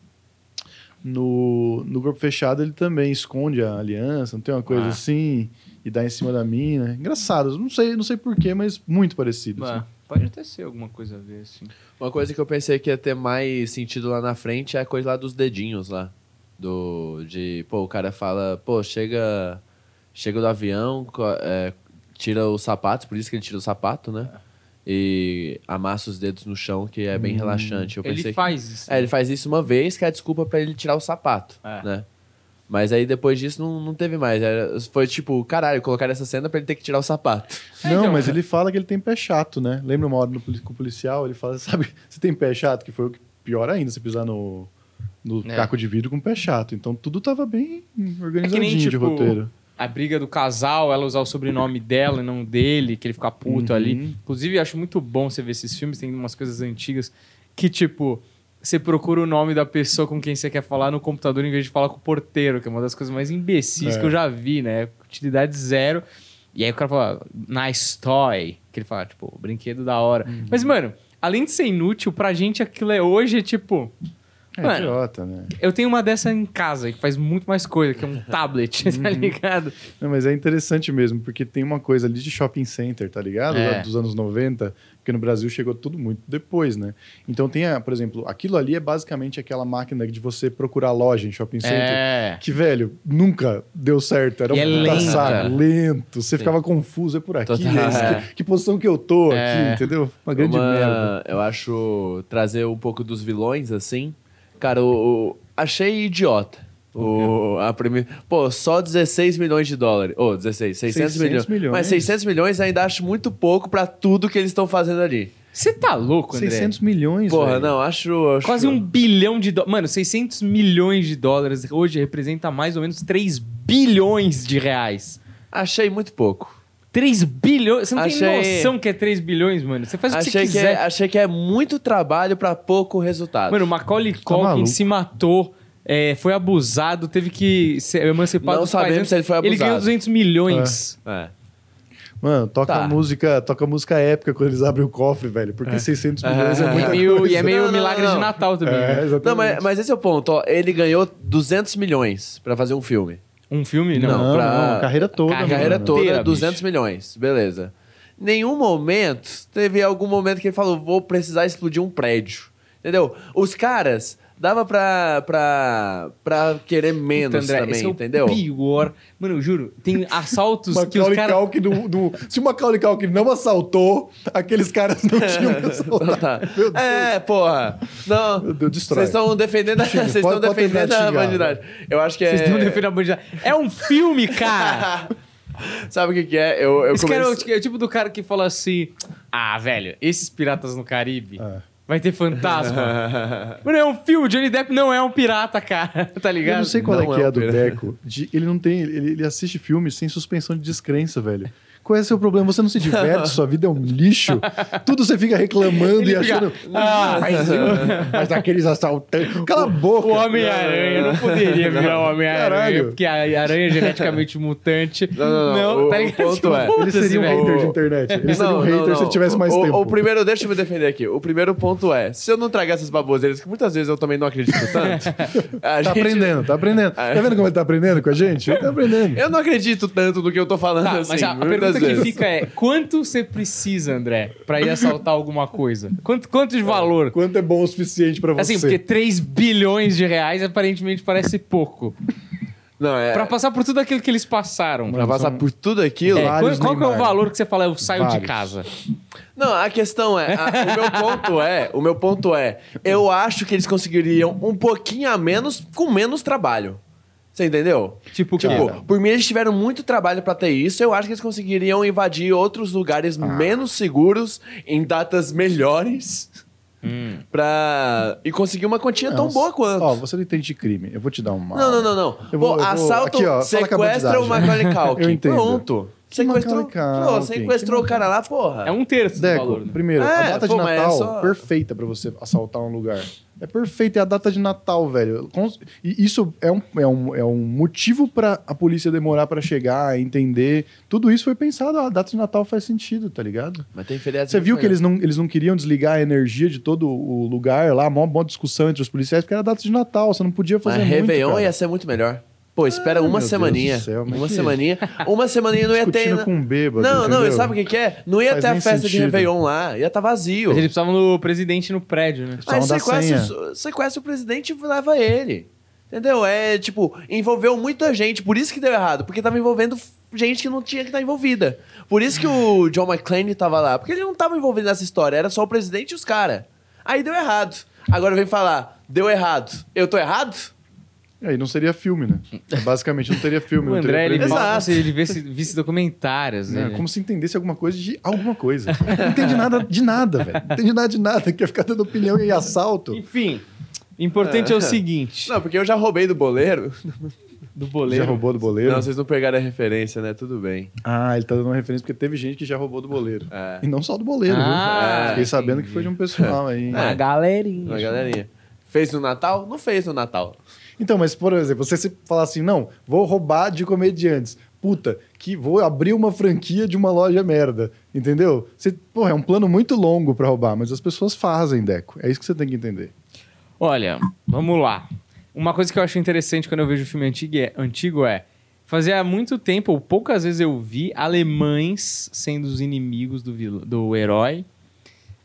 no, no Corpo Fechado ele também esconde a aliança, não tem uma coisa Ah. assim, e dá em cima da mina. Engraçado, não sei, não sei porquê, mas muito parecido. assim. Ah, pode até ser alguma coisa a ver, assim. Uma coisa que eu pensei que ia ter mais sentido lá na frente é a coisa lá dos dedinhos lá. Do. De. Pô, o cara fala, pô, chega. Chega do avião, é, tira os sapatos, por isso que ele tira o sapato, né? E amassa os dedos no chão, que é bem relaxante. Eu Ele pensei. faz isso. É, ele faz isso uma vez, que é a desculpa pra ele tirar o sapato, É. né? Mas aí depois disso não, não teve mais. Era- foi tipo, caralho, colocaram essa cena pra ele ter que tirar o sapato. É, Não, então, mas é. ele fala que ele tem pé chato, né? Lembra uma hora no, com o policial, ele fala, sabe, você tem pé chato? Que foi o que pior ainda, você pisar no, no É. caco de vidro com pé chato. Então tudo tava bem É que organizadinho nem, de tipo, roteiro. a briga do casal, ela usar o sobrenome dela e não dele, que ele fica puto Uhum. ali. Inclusive, eu acho muito bom você ver esses filmes, tem umas coisas antigas que, tipo, você procura o nome da pessoa com quem você quer falar no computador em vez de falar com o porteiro, que é uma das coisas mais imbecis É. que eu já vi, né? Utilidade zero. E aí o cara fala, nice toy. Que ele fala, tipo, brinquedo da hora. Uhum. Mas, mano, além de ser inútil, pra gente aquilo é hoje, é tipo. É Mano, idiota, né? eu tenho uma dessa em casa que faz muito mais coisa, que é um tablet, tá Uhum. ligado? Não, mas é interessante mesmo, porque tem uma coisa ali de shopping center, tá ligado? É. Dos anos 90, porque no Brasil chegou tudo muito depois, né? Então tem, a, por exemplo, aquilo ali é basicamente aquela máquina de você procurar loja em shopping center. É. Que, velho, nunca deu certo. Era E é um lenta. saco, lento. Você ficava confuso, é por aqui, é É. que, que posição que eu tô É. aqui, entendeu? Uma grande Uma- merda. Eu acho trazer um pouco dos vilões, assim. Cara, o, o- achei idiota. O, a primeira... Pô, só 16 milhões de dólares. Ô, 16, 600, 600 milhões. milhões. Mas 600 milhões ainda acho muito pouco pra tudo que eles estão fazendo ali. Você tá louco, André? 600 milhões, Porra, velho. não, acho, acho- Quase um bilhão de dólares. Mano, 600 milhões de dólares hoje representa mais ou menos 3 bilhões de reais. Achei muito pouco. 3 bilhões? Você não tem Achei- noção que é 3 bilhões, mano. Você faz o que você Achei que, quiser. é, achei que é muito trabalho pra pouco resultado. Mano, o Macaulay Culkin Tá se matou, é, foi abusado, teve que ser emancipado Não pais sabemos antes. se ele foi Ele ganhou abusado. 200 milhões. É. Mano, toca Tá. música, toca música épica quando eles abrem o cofre, velho. Porque 600 milhões é, É. E, muita meio- coisa. e é meio Não, não, milagre não. de Natal também. É, né? exatamente. Não, mas, mas esse é o ponto. Ó. Ele ganhou 200 milhões pra fazer um filme. Um filme? Não. Não, pra- não, carreira toda, A Carreira carreira toda, Inteira, 200 milhões. Beleza. Nenhum momento, teve algum momento que ele falou, vou precisar explodir um prédio. Entendeu? Os caras, dava pra, pra, pra querer menos Puta, André, também, esse é o entendeu? pior. Mano, eu juro, tem assaltos que os Macaulay caras... Culkin não, não- Se o Macaulay Culkin não assaltou, aqueles caras não tinham que assaltar. Tá. Meu Deus. É, porra. Não. Meu Deus, destrói. Vocês estão defendendo, a- Chega, vocês estão pode- pode defendendo terminar de a xingar, bandidagem. Eu acho que é. Vocês estão defendendo a bandidagem. É um filme, cara! Sabe o que, que é? Eu, eu Esse cara é o, comecei- é o tipo do cara que fala assim: Ah, velho, esses piratas no Caribe É. vai ter fantasma. Mano, é um filme, Johnny Depp não é um pirata, cara. Tá ligado? Eu não sei qual Não é que é é, um do pirata. Deco. de- ele não tem. Ele, ele assiste filmes sem suspensão de descrença, velho. Qual é o seu problema? Você não se diverte, sua vida é um lixo. Tudo você fica reclamando Ele e fica, achando. "Ah, mas, mas aqueles assaltantes. Cala a boca. O Homem-Aranha não poderia virar o Homem-Aranha, porque a aranha é geneticamente mutante. Não, não, não. O- tá o ponto é- Ele seria um hater de internet. Ele seria um hater se ele tivesse mais o, tempo. O primeiro, deixa eu me defender aqui. O primeiro ponto é: se eu não tragar essas baboseiras, que muitas vezes eu também não acredito tanto. a Tá gente- aprendendo, tá aprendendo. Tá vendo como ele tá aprendendo com a gente? Ele tá aprendendo. Eu não acredito tanto no que eu tô falando Tá, assim. mas a, a pergunta que vezes. fica é: quanto você precisa, André, pra ir assaltar alguma coisa? Quanto, quanto de valor? Quanto é bom o suficiente pra você? Assim, porque 3 bilhões de reais aparentemente parece pouco. Não, é. Pra passar por tudo aquilo que eles passaram. pra passar são- por tudo aquilo. É, qual, qual que é o valor que você fala, eu saio de Vários. casa? Não, a questão é, a- o meu ponto é, o meu ponto é, eu acho que eles conseguiriam um pouquinho a menos com menos trabalho. Você entendeu? Tipo o quê? Tipo, por mim eles tiveram muito trabalho pra ter isso, eu acho que eles conseguiriam invadir outros lugares Ah. menos seguros em datas melhores. Pra... E conseguir uma quantia tão Não, boa quanto. Ó, você não entende crime. Eu vou te dar uma. Não, não, não, não. Eu vou- Pô, eu vou- assalto, aqui, ó, sequestra o. Macaulay Culkin. Eu entendo. Pronto. Que Sequestrou, pô, sequestrou Que o cara lá, porra. É um terço do Deco, valor. né? primeiro, a É, data pô, de é Natal, só- perfeita pra você assaltar um lugar. É perfeita, é a data de Natal, velho. E isso é um, é um, é um motivo pra a polícia demorar pra chegar, entender. Tudo isso foi pensado, a data de Natal faz sentido, tá ligado? Mas tem feriado Você viu que eles não, eles não queriam desligar a energia de todo o lugar lá, mó, mó discussão entre os policiais, porque era data de Natal, você não podia fazer Mas muito, Réveillon cara. ia ser muito melhor. Pô, espera Ai, uma meu semaninha. Deus do céu, uma que- semaninha. Uma semaninha não ia ter. Com um bêbado, Não, não, entendeu? e sabe o que, que é? Não ia Faz ter a festa de sentido. Réveillon lá, ia estar vazio. Mas eles precisavam do presidente no prédio, né? Mas sequestra, sequestra o presidente e leva ele. Entendeu? É tipo, envolveu muita gente, por isso que deu errado, porque tava envolvendo gente que não tinha que estar envolvida. Por isso que o John McClane tava lá, porque ele não tava envolvido nessa história, era só o presidente e os caras. Aí deu errado. Agora vem falar, deu errado. Eu tô errado? Aí não seria filme, né? Basicamente não teria filme. O André, ele fala se ele visse, visse documentários, Né? né? Como se entendesse alguma coisa de alguma coisa. Não entende nada de nada, velho. Não entende nada de nada. Quer ficar dando opinião e assalto. Enfim, importante é o seguinte. Não, porque eu já roubei do boleiro. Do boleiro. Já roubou do boleiro? Não, vocês não pegaram a referência, né? Tudo bem. Ah, ele tá dando uma referência porque teve gente que já roubou do boleiro. É. E não só do boleiro, Ah, viu? Fiquei sabendo que foi de um pessoal aí. Uma galerinha. Uma galerinha. Fez no Natal? Não fez no Natal. Então, mas por exemplo, você se falar assim, não, vou roubar de comediantes. Puta, que vou abrir uma franquia de uma loja merda. Entendeu? Você, porra, é um plano muito longo pra roubar, mas as pessoas fazem, Deco. É isso que você tem que entender. Olha, vamos lá. Uma coisa que eu acho interessante quando eu vejo filme antigo é, antigo é fazia muito tempo, ou poucas vezes eu vi alemães sendo os inimigos do, vil- do herói.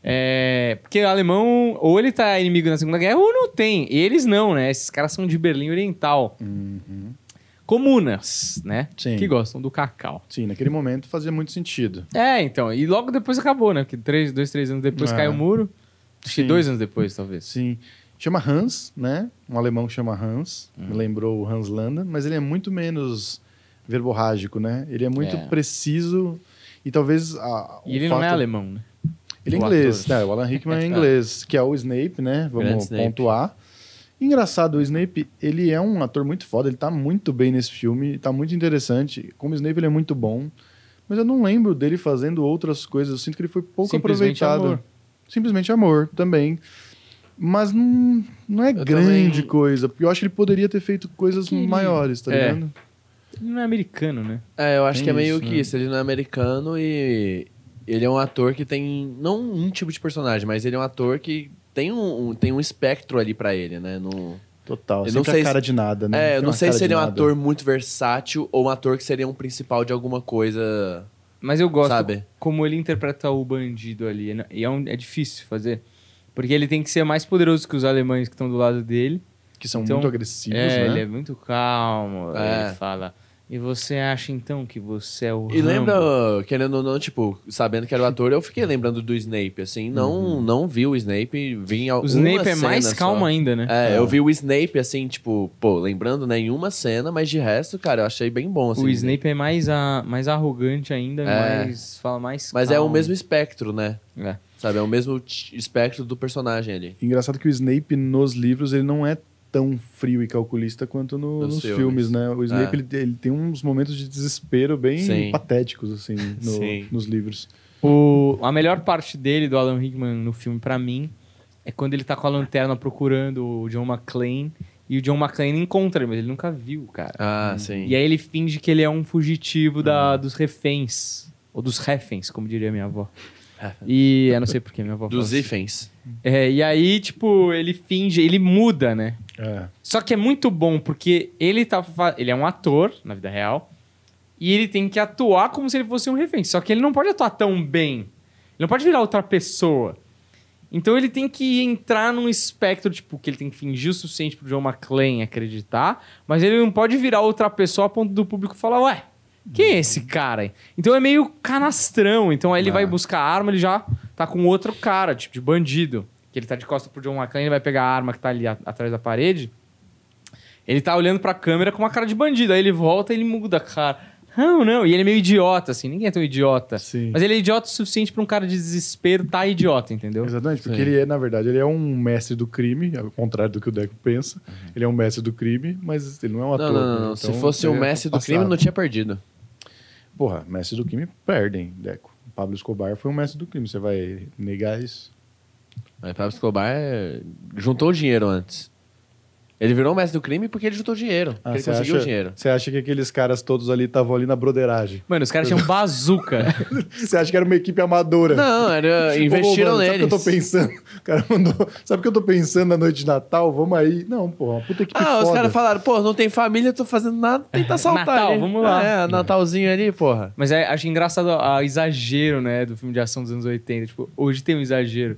É, porque o alemão, ou ele tá inimigo na Segunda Guerra, ou não tem. Eles não, né? Esses caras são de Berlim Oriental. Comunas, né? Sim. Que gostam do cacau. Sim, naquele momento fazia muito sentido. É, então. E logo depois acabou, né? Porque três, dois, três anos depois É. caiu o muro. Acho que dois anos depois, talvez. Sim. Chama Hans, né? Um alemão que chama Hans. Me lembrou o Hans Landa, mas ele é muito menos verborrágico, né? Ele é muito É. preciso e talvez a, E ele não é fato- alemão, né? Ele é inglês, né? O Alan Rickman é É. inglês, que é o Snape, né? Vamos Snape. pontuar. Engraçado, o Snape, ele é um ator muito foda, ele tá muito bem nesse filme, tá muito interessante. Como Snape, ele é muito bom. Mas eu não lembro dele fazendo outras coisas. Eu sinto que ele foi pouco Simplesmente aproveitado. amor. Simplesmente amor, também. Mas não, não é Eu grande também- coisa, porque eu acho que ele poderia ter feito coisas Que maiores, tá É. ligado? Ele não é americano, né? É, eu acho Tem que é meio isso, que né? isso. Ele não é americano e ele é um ator que tem não um tipo de personagem, mas ele é um ator que tem um, um- tem um espectro ali pra ele, né? No... Total. Eu Sempre não sei a cara se- de nada, né? É, eu não uma sei se ele é um nada. ator muito versátil ou um ator que seria um principal de alguma coisa. Mas eu gosto Sabe? como ele interpreta o bandido ali. né? E é, um- é difícil fazer. Porque ele tem que ser mais poderoso que os alemães que estão do lado dele. Que são Então, muito agressivos, é, né? ele é muito calmo. É. Ele fala. E você acha então que você é o E Rambo?" lembra, querendo ou não, tipo, sabendo que era o ator, eu fiquei lembrando do Snape, assim, não, não vi o Snape, vi em O Snape é mais calmo ainda, né? É, É. eu vi o Snape, assim, tipo, pô, lembrando, né, em uma cena, mas de resto, cara, eu achei bem bom, assim. o Snape é mais, a, mais arrogante ainda, É. mais, fala mais Mas é o calmo. mesmo espectro, né? É. Sabe, é o mesmo espectro do personagem ali. Engraçado que o Snape nos livros ele não é tão frio e calculista quanto no- Nos nos filmes. filmes, né? O Snape É. ele, ele tem uns momentos de desespero bem Sim. patéticos assim no- nos livros. O, a melhor parte dele, do Alan Rickman, no filme, pra mim, é quando ele tá com a lanterna procurando o John McClane. E o John McClane encontra ele, mas ele nunca viu, cara. Ah, sim. E aí ele finge que ele é um fugitivo da, dos reféns. Ou dos reféns, como diria minha avó. E eu não sei porquê minha avó Dos fala assim. ifens. É, e aí, tipo, ele finge, ele muda, né? É. Só que é muito bom, porque ele tá. Ele é um ator na vida real. E ele tem que atuar como se ele fosse um refém. Só que ele não pode atuar tão bem. Ele não pode virar outra pessoa. Então ele tem que entrar num espectro, tipo, que ele tem que fingir o suficiente pro John McClane acreditar, mas ele não pode virar outra pessoa a ponto do público falar, ué, quem é esse cara? aí?" Então é meio canastrão. Então aí ele vai buscar arma, ele já tá com outro cara, tipo, de bandido. Que ele tá de costas pro John McClane, ele vai pegar a arma que tá ali a- atrás da parede. Ele tá olhando pra câmera com uma cara de bandido. Aí ele volta e ele muda a cara. Não, não. E ele é meio idiota, assim. Ninguém é tão idiota. Sim. Mas ele é idiota o suficiente pra um cara de desespero tá idiota, entendeu? Exatamente, porque Sim. ele é, na verdade, ele é um mestre do crime, ao contrário do que o Deco pensa. Ele é um mestre do crime, mas ele não é um ator. Não, não, não. né? não. Então, Se fosse o é mestre do passado. crime, não tinha perdido. Porra, mestre do crime perdem, Deco. O Pablo Escobar foi um mestre do crime. Você vai negar isso? Mas Pablo Escobar é, juntou dinheiro antes. Ele virou o mestre do crime porque ele juntou dinheiro. porque ele você conseguiu acha, dinheiro. Você acha que aqueles caras todos ali estavam ali na broderagem? Mano, os caras tinham bazuca. Você acha que era uma equipe amadora? Não, era, Ô, investiram mano, neles. Sabe o que eu tô pensando? O cara mandou. Sabe o que eu tô pensando na noite de Natal? Vamos aí. Não, pô, uma puta equipe Ah, os foda. caras falaram, pô, não tem família, tô fazendo nada, tenta assaltar Natal, ali. vamos lá. É, Natalzinho ali, porra. Mas é, acho engraçado o exagero, né, do filme de ação dos anos 80. Tipo, hoje tem um exagero.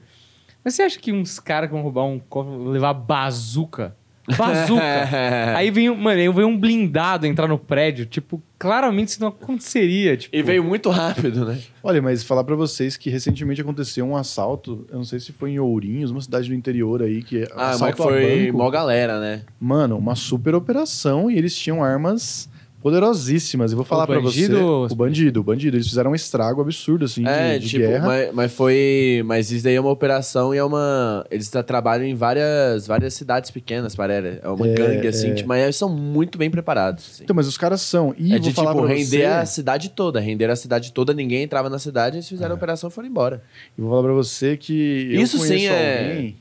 Mas você acha que uns caras que vão roubar um cofre vão levar bazuca? Bazuca! aí vem, um- mano, aí vem um blindado entrar no prédio. Tipo, claramente isso não aconteceria. Tipo, E veio muito rápido, né? Olha, mas falar pra vocês que recentemente aconteceu um assalto, eu não sei se foi em Ourinhos, uma cidade do interior aí, que Ah, mas foi banco. mó galera, né? Mano, uma super operação e eles tinham armas poderosíssimas. E vou falar pra você. O bandido, o bandido. Eles fizeram um estrago absurdo, assim, É, de, de tipo, guerra. mas, mas foi. Mas isso daí é uma operação e é uma. Eles trabalham em várias, várias cidades pequenas, parece. É uma É, gangue, assim, é. tipo, mas eles são muito bem preparados. assim. Então, mas os caras são. E é vou de, falar tipo, pra render você, a cidade toda. Render a cidade toda, ninguém entrava na cidade, eles É. fizeram a operação e foram embora. e vou falar pra você que. eu Isso sim é- alguém-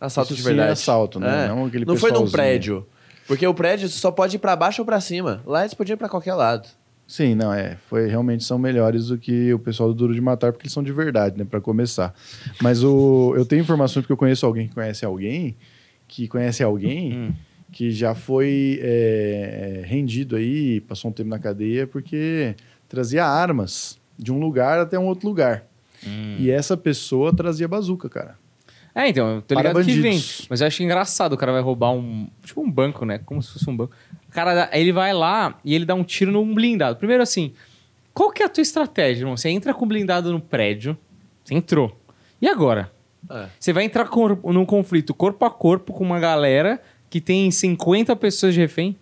Assalto Isso de sim verdade. é assalto, né? É. Não aquele Não foi num prédio. Porque o prédio só pode ir pra baixo ou pra cima. Lá eles podiam ir pra qualquer lado. Sim, não, é. Foi, realmente são melhores do que o pessoal do Duro de Matar, porque eles são de verdade, né? Pra começar. Mas o, eu tenho informações porque eu conheço alguém que conhece alguém, que conhece alguém, Hum. que já foi é, é, rendido aí, passou um tempo na cadeia, porque trazia armas de um lugar até um outro lugar. Hum. E essa pessoa trazia bazuca, cara. É, então, eu tô ligado que vem. bandidos. Mas eu acho engraçado, o cara vai roubar um. Tipo um banco, né? Como se fosse um banco. O cara, ele vai lá e ele dá um tiro num blindado. Primeiro assim, qual que é a tua estratégia, irmão? Você entra com o blindado no prédio, você entrou. E agora? É. Você vai entrar cor- num conflito corpo a corpo com uma galera que tem 50 pessoas de refém?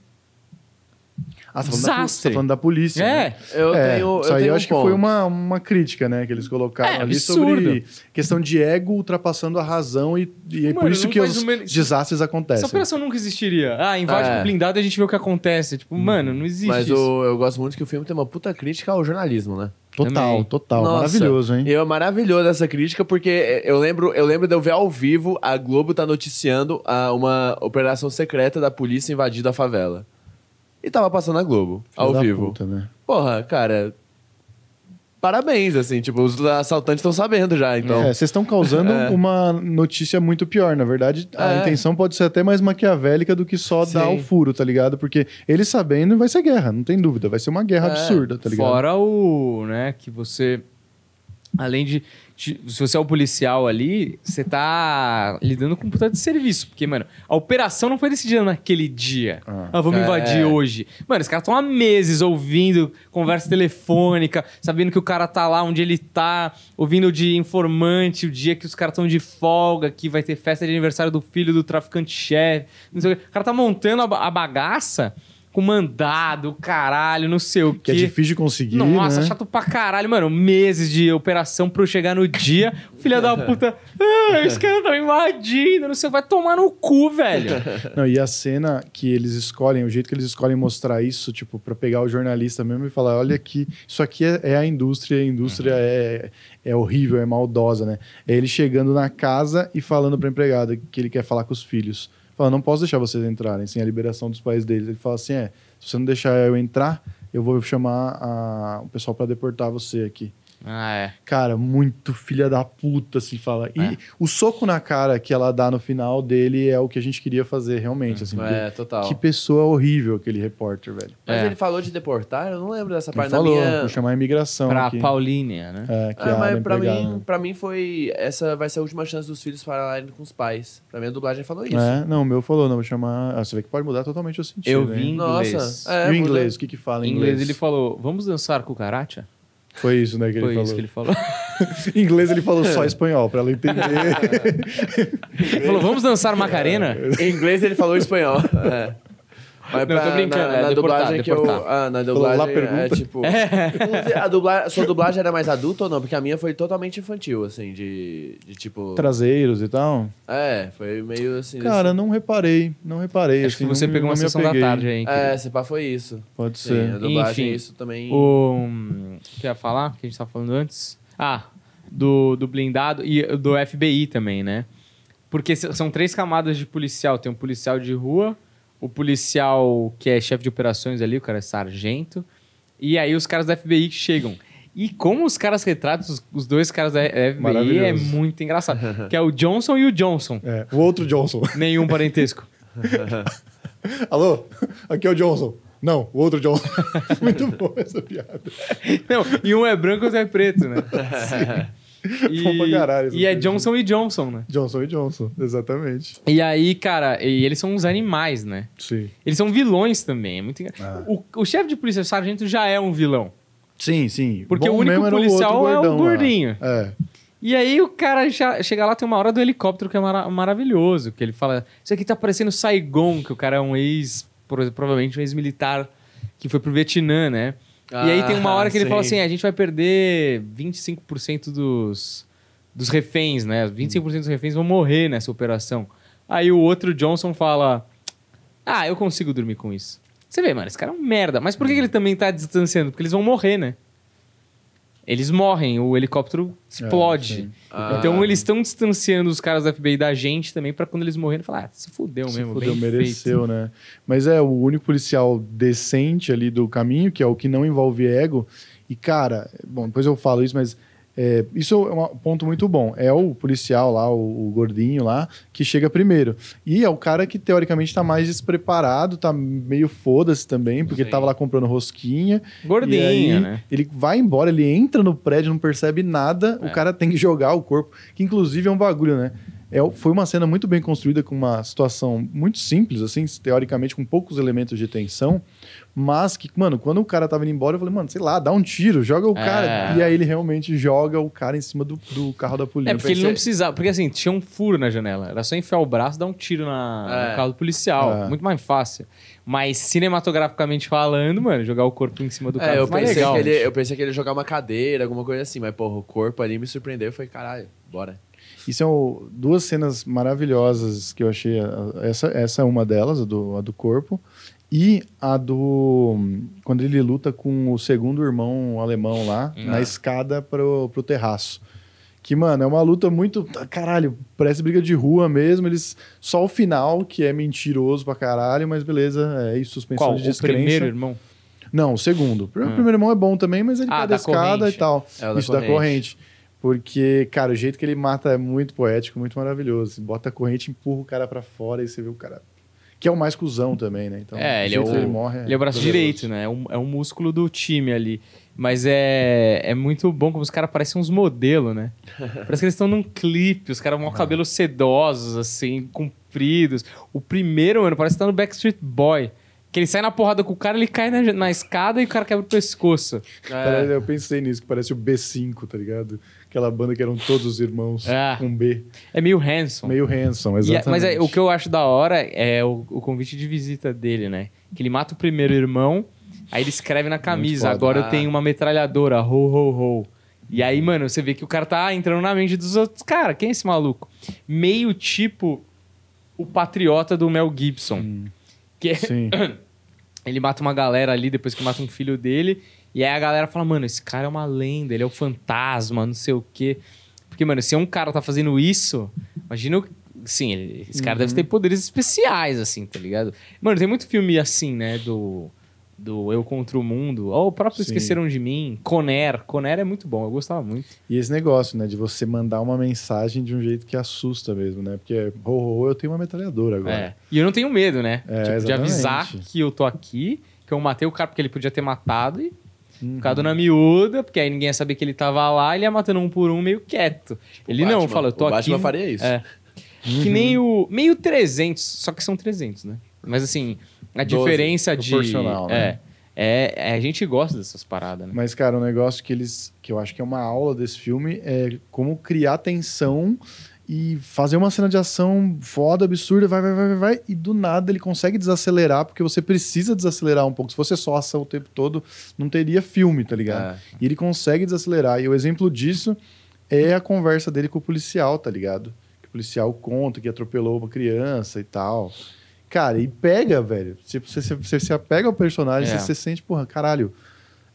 Ah, você tá falando, da, tá falando da polícia. É. né? Eu É, tenho. isso eu aí tenho eu um acho que foi ponto. uma, uma crítica, né? Que eles colocaram É, ali absurdo. sobre questão de ego ultrapassando a razão e, e é por Mano, isso não que os men- desastres acontecem. Essa operação nunca existiria. Ah, invade É. com blindado e a gente vê o que acontece. Tipo, mano, não existe Mas isso. o- eu gosto muito que o filme tem uma puta crítica ao jornalismo, né? Total, Também. total. Nossa, Maravilhoso, hein? E é maravilhoso essa crítica, porque eu lembro, eu lembro de eu ver ao vivo a Globo tá noticiando a- uma operação secreta da polícia invadindo a favela. E tava passando a Globo, Filho ao da vivo. puta, né? Porra, cara. Parabéns, assim, tipo, os assaltantes estão sabendo já, então. É, vocês estão causando É. uma notícia muito pior. Na verdade, a É. intenção pode ser até mais maquiavélica do que só dar Sim. o furo, tá ligado? Porque eles sabendo vai ser guerra, não tem dúvida. Vai ser uma guerra É, absurda, tá ligado? Fora o, né, que você além de, de- se você é o policial ali, você tá lidando com um puta de serviço, porque mano, a operação não foi decidida naquele dia. Ah. Ah, vamos É. invadir hoje. Mano, os caras estão há meses ouvindo conversa telefônica, sabendo que o cara tá lá onde ele tá, ouvindo de informante o dia que os caras estão de folga, que vai ter festa de aniversário do filho do traficante-chefe. não sei o cara tá montando a bagaça com mandado, caralho, não sei o Que é quê. difícil de conseguir, Nossa, né? chato pra caralho, mano. Meses de operação pra eu chegar no dia. Filha da puta. Ah, esse cara tá me invadindo. Não sei, vai tomar no cu, velho. Não, e a cena que eles escolhem, o jeito que eles escolhem mostrar isso, tipo, pra pegar o jornalista mesmo e falar: olha aqui, isso aqui é, é a indústria, a indústria é, é horrível, é maldosa, né? É ele chegando na casa e falando pra empregada que ele quer falar com os filhos. Fala, não posso deixar vocês entrarem sem a liberação dos pais deles. Ele fala assim: é, se você não deixar eu entrar, eu vou chamar a- o pessoal pra deportar você aqui. Ah, é. Cara, muito filha da puta, assim, fala. E É. o soco na cara que ela dá no final dele é o que a gente queria fazer, realmente, assim. porque É, total. Que pessoa horrível aquele repórter, velho. Mas É. ele falou de deportar? Eu não lembro dessa Ele parte falou, da minha. vou chamar a imigração Pra aqui. Paulínia, né? É, que Ah, mas pra empregada, mim, né? pra mim foi. Essa vai ser a última chance dos filhos falarem com os pais. Pra mim a dublagem falou isso. É, não, o meu falou, não, vou chamar... Ah, você vê que pode mudar totalmente o sentido, Eu vi hein? em Nossa, inglês. é, e o inglês, o que que fala Em em inglês inglês? ele falou, vamos dançar cucaracha? Foi isso, né, que ele Foi falou. isso que ele falou. em inglês ele falou só espanhol, pra ela entender. ele falou, vamos dançar Macarena? Em inglês ele falou espanhol. é. Mas Não, eu tô brincando, na, é na deportar, dublagem que eu. Ah, na dublagem é tipo. A dublagem, sua dublagem era mais adulta ou não? Porque a minha foi totalmente infantil, assim, de, de tipo. Traseiros e tal. É, foi meio assim. Cara, não reparei, não reparei. Acho que assim, você não pegou uma não me sessão da tarde aí. É, se pá, foi isso. Pode Sim, ser. a dublagem, Enfim, isso também. O que ia falar, que a gente tava falando antes? Ah, do, do blindado e do FBI também, né? Porque são três camadas de policial. Tem um policial de rua, o policial que é chefe de operações ali, o cara é sargento, e aí os caras da FBI que chegam. E como os caras retratam os, os dois caras da FBI é muito engraçado. que é o Johnson e o Johnson. É, o outro Johnson. Nenhum parentesco. Alô? Aqui é o Johnson. Não, o outro Johnson. Muito boa essa piada. Não, e um é branco e outro é preto, né? E, Bom pra caralho e é. Johnson e Johnson, né? Johnson e Johnson, exatamente. E aí, cara, e eles são uns animais, né? Sim. Eles são vilões também. É muito engra... Ah. O, o chefe de polícia, o sargento, já é um vilão. Sim, sim. Porque Bom o único policial outro é o gordão lá. gordinho. É. E aí o cara chega lá, tem uma hora do helicóptero que é mara- maravilhoso. Que ele fala, isso aqui tá parecendo Saigon, que o cara é um ex, pro- provavelmente um ex-militar que foi pro Vietnã, né? E aí tem uma hora que ele Ah, fala sim. assim: a gente vai perder 25% dos, dos reféns, né? 25% dos reféns vão morrer nessa operação. Aí o outro Johnson fala: Ah, eu consigo dormir com isso. Você vê, mano, esse cara é um merda. Mas por que que ele também tá distanciando? Porque eles vão morrer, né? Eles morrem, o helicóptero explode. sim. Ah. Então eles estão distanciando os caras da FBI da gente também pra quando eles morrerem falar, ah, se fudeu Se mesmo, fudeu, bem mereceu, né? Mas é o único policial decente ali do caminho, que é o que não envolve ego. E, cara, bom, depois eu falo isso, mas é, isso é um ponto muito bom. É o policial lá, o, o gordinho lá, que chega primeiro. E é o cara que, teoricamente, tá mais despreparado, tá meio foda-se também, porque Sim. tava lá comprando rosquinha. Gordinho, aí, né? Ele vai embora, ele entra no prédio, não percebe nada, É. o cara tem que jogar o corpo, que inclusive é um bagulho, né? É, foi uma cena muito bem construída, com uma situação muito simples, assim, teoricamente, com poucos elementos de tensão, mas que, mano, quando o cara tava indo embora, eu falei, mano, sei lá, dá um tiro, joga o É. cara. E aí ele realmente joga o cara em cima do, do carro da polícia. É, porque ele pensei- não precisava. Porque assim, tinha um furo na janela. Era só enfiar o braço e dar um tiro na, É. no carro do policial. É. Muito mais fácil. Mas cinematograficamente falando, mano, jogar o corpo em cima do carro É, eu pensei, legal. que ele, eu pensei que ele ia jogar uma cadeira, alguma coisa assim, mas, porra, o corpo ali me surpreendeu e foi, caralho, bora. E são duas cenas maravilhosas que eu achei. Essa, essa é uma delas, a do, a do corpo. E a do. Quando ele luta com o segundo irmão alemão lá, Hum. na escada pro, pro terraço. Que, mano, é uma luta muito. Caralho, parece briga de rua mesmo. Eles. Só o final, que é mentiroso pra caralho, mas beleza, é isso, suspensão Qual? de O descrença. primeiro, irmão? Não, o segundo. O primeiro irmão é bom também, mas ele Ah, cai da da escada corrente. e tal. É, o da Isso da corrente. Porque, cara, o jeito que ele mata é muito poético, muito maravilhoso. Bota a corrente, empurra o cara pra fora e você vê o cara. Que é o mais cuzão também, né? Então, É, ele é o- que ele morre. Ele é o braço poderoso. direito, né? É um, é um músculo do time ali. Mas é, é muito bom como os caras parecem uns modelos, né? Parece que eles estão num clipe, os caras É. com cabelos sedosos, assim, compridos. O primeiro, mano, parece que tá no Backstreet Boy. Que ele sai na porrada com o cara, ele cai na, na escada e o cara quebra o pescoço. Parece- Eu pensei nisso, que parece o B5, tá ligado? Aquela banda que eram todos os irmãos É. com B. É meio handsome. Meio handsome, E é- exatamente. mas é, o que eu acho da hora é o, o convite de visita dele, né? Que ele mata o primeiro irmão, aí ele escreve na camisa: agora eu Ah. tenho uma metralhadora, ho, ho, ho. E aí, mano, você vê que o cara tá entrando na mente dos outros. Cara, quem é esse maluco? Meio tipo o patriota do Mel Gibson. Que é- Sim. ele mata uma galera ali depois que mata um filho dele. E aí a galera fala, mano, esse cara é uma lenda, ele é o fantasma, não sei o quê. Porque, mano, se um cara tá fazendo isso, imagina. Sim, ele- esse cara deve ter poderes especiais, assim, tá ligado? Mano, tem muito filme assim, né? Do. Do Eu Contra o Mundo. Ou o próprio Sim. Esqueceram de Mim. Conner. Conner é muito bom, eu gostava muito. E esse negócio, né? De você mandar uma mensagem de um jeito que assusta mesmo, né? Porque, ho, ho, ho, eu tenho uma metralhadora agora. É. E eu não tenho medo, né? É, tipo, de avisar que eu tô aqui, que eu matei o cara porque ele podia ter matado e Uhum. ficado na miúda, porque aí ninguém ia saber que ele tava lá, ele ia matando um por um meio quieto. ele não, Batman. fala, eu tô o aqui. Batman faria isso. É. Que nem o. Meio 300, só que são 300, né? Mas assim, a 12, diferença de. proporcional, é, né? é, é, A gente gosta dessas paradas, né? Mas, cara, um negócio que eles. que eu acho que é uma aula desse filme é como criar tensão e fazer uma cena de ação foda, absurda, vai, vai, vai, vai, vai, e do nada ele consegue desacelerar, porque você precisa desacelerar um pouco. Se fosse só ação o tempo todo, não teria filme, tá ligado? É. E ele consegue desacelerar. E o exemplo disso é a conversa dele com o policial, tá ligado? Que o policial conta que atropelou uma criança e tal. Cara, e pega, velho. Você, se apega ao personagem, É. você, você sente, porra, caralho.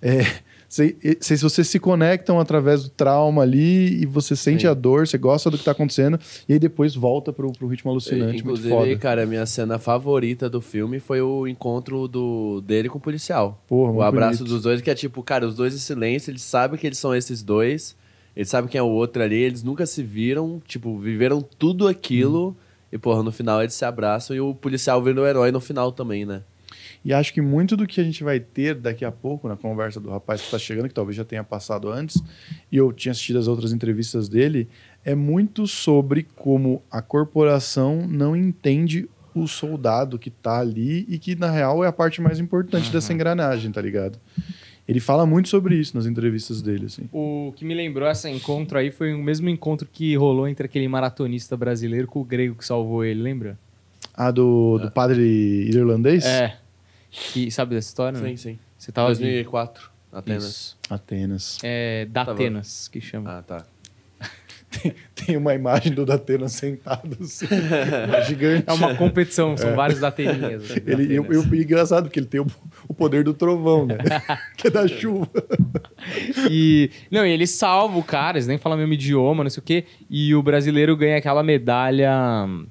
É, se, se vocês se conectam através do trauma ali e você sente Sim. a dor, você gosta do que tá acontecendo, e aí depois volta pro, pro ritmo alucinante, Inclusive, muito foda. cara, a minha cena favorita do filme foi o encontro do, dele com o policial. Porra, o abraço bonito. dos dois, que é tipo, cara, os dois em silêncio, eles sabem que eles são esses dois, eles sabem quem é o outro ali, eles nunca se viram, tipo, viveram tudo aquilo, e, porra, no final eles se abraçam e o policial vira o herói no final também, né? E acho que muito do que a gente vai ter daqui a pouco na conversa do rapaz que está chegando, que talvez já tenha passado antes, e eu tinha assistido as outras entrevistas dele, é muito sobre como a corporação não entende o soldado que tá ali e que, na real, é a parte mais importante dessa engrenagem, tá ligado? Ele fala muito sobre isso nas entrevistas dele, assim. O que me lembrou esse encontro aí foi o mesmo encontro que rolou entre aquele maratonista brasileiro com o grego que salvou ele, lembra? Ah, do, do padre irlandês? É. Que, sabe dessa história, né? Sim, sim. Você tava 2004, Atenas. Isso. Atenas. É, da Tava- Atenas, que chama. Ah, tá. Tem uma imagem do Datena sentado, assim, gigante. É uma competição, são vários dateninhas. assim, da Ele, eu, Atenas. eu, engraçado, porque ele tem o, o poder do trovão, né? que é da chuva. E, não, e ele salva o cara, eles nem falam o mesmo idioma, não sei o quê. E o brasileiro ganha aquela medalha hum,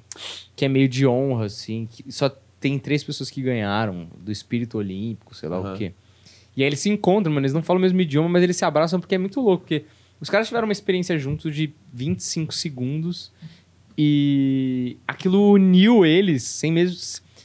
que é meio de honra, assim. Que só tem três pessoas que ganharam, do espírito olímpico, sei lá Aham. o quê. E aí eles se encontram, mano, eles não falam o mesmo idioma, mas eles se abraçam porque é muito louco. Porque os caras tiveram uma experiência juntos de 25 segundos e aquilo uniu eles, sem, mesmo,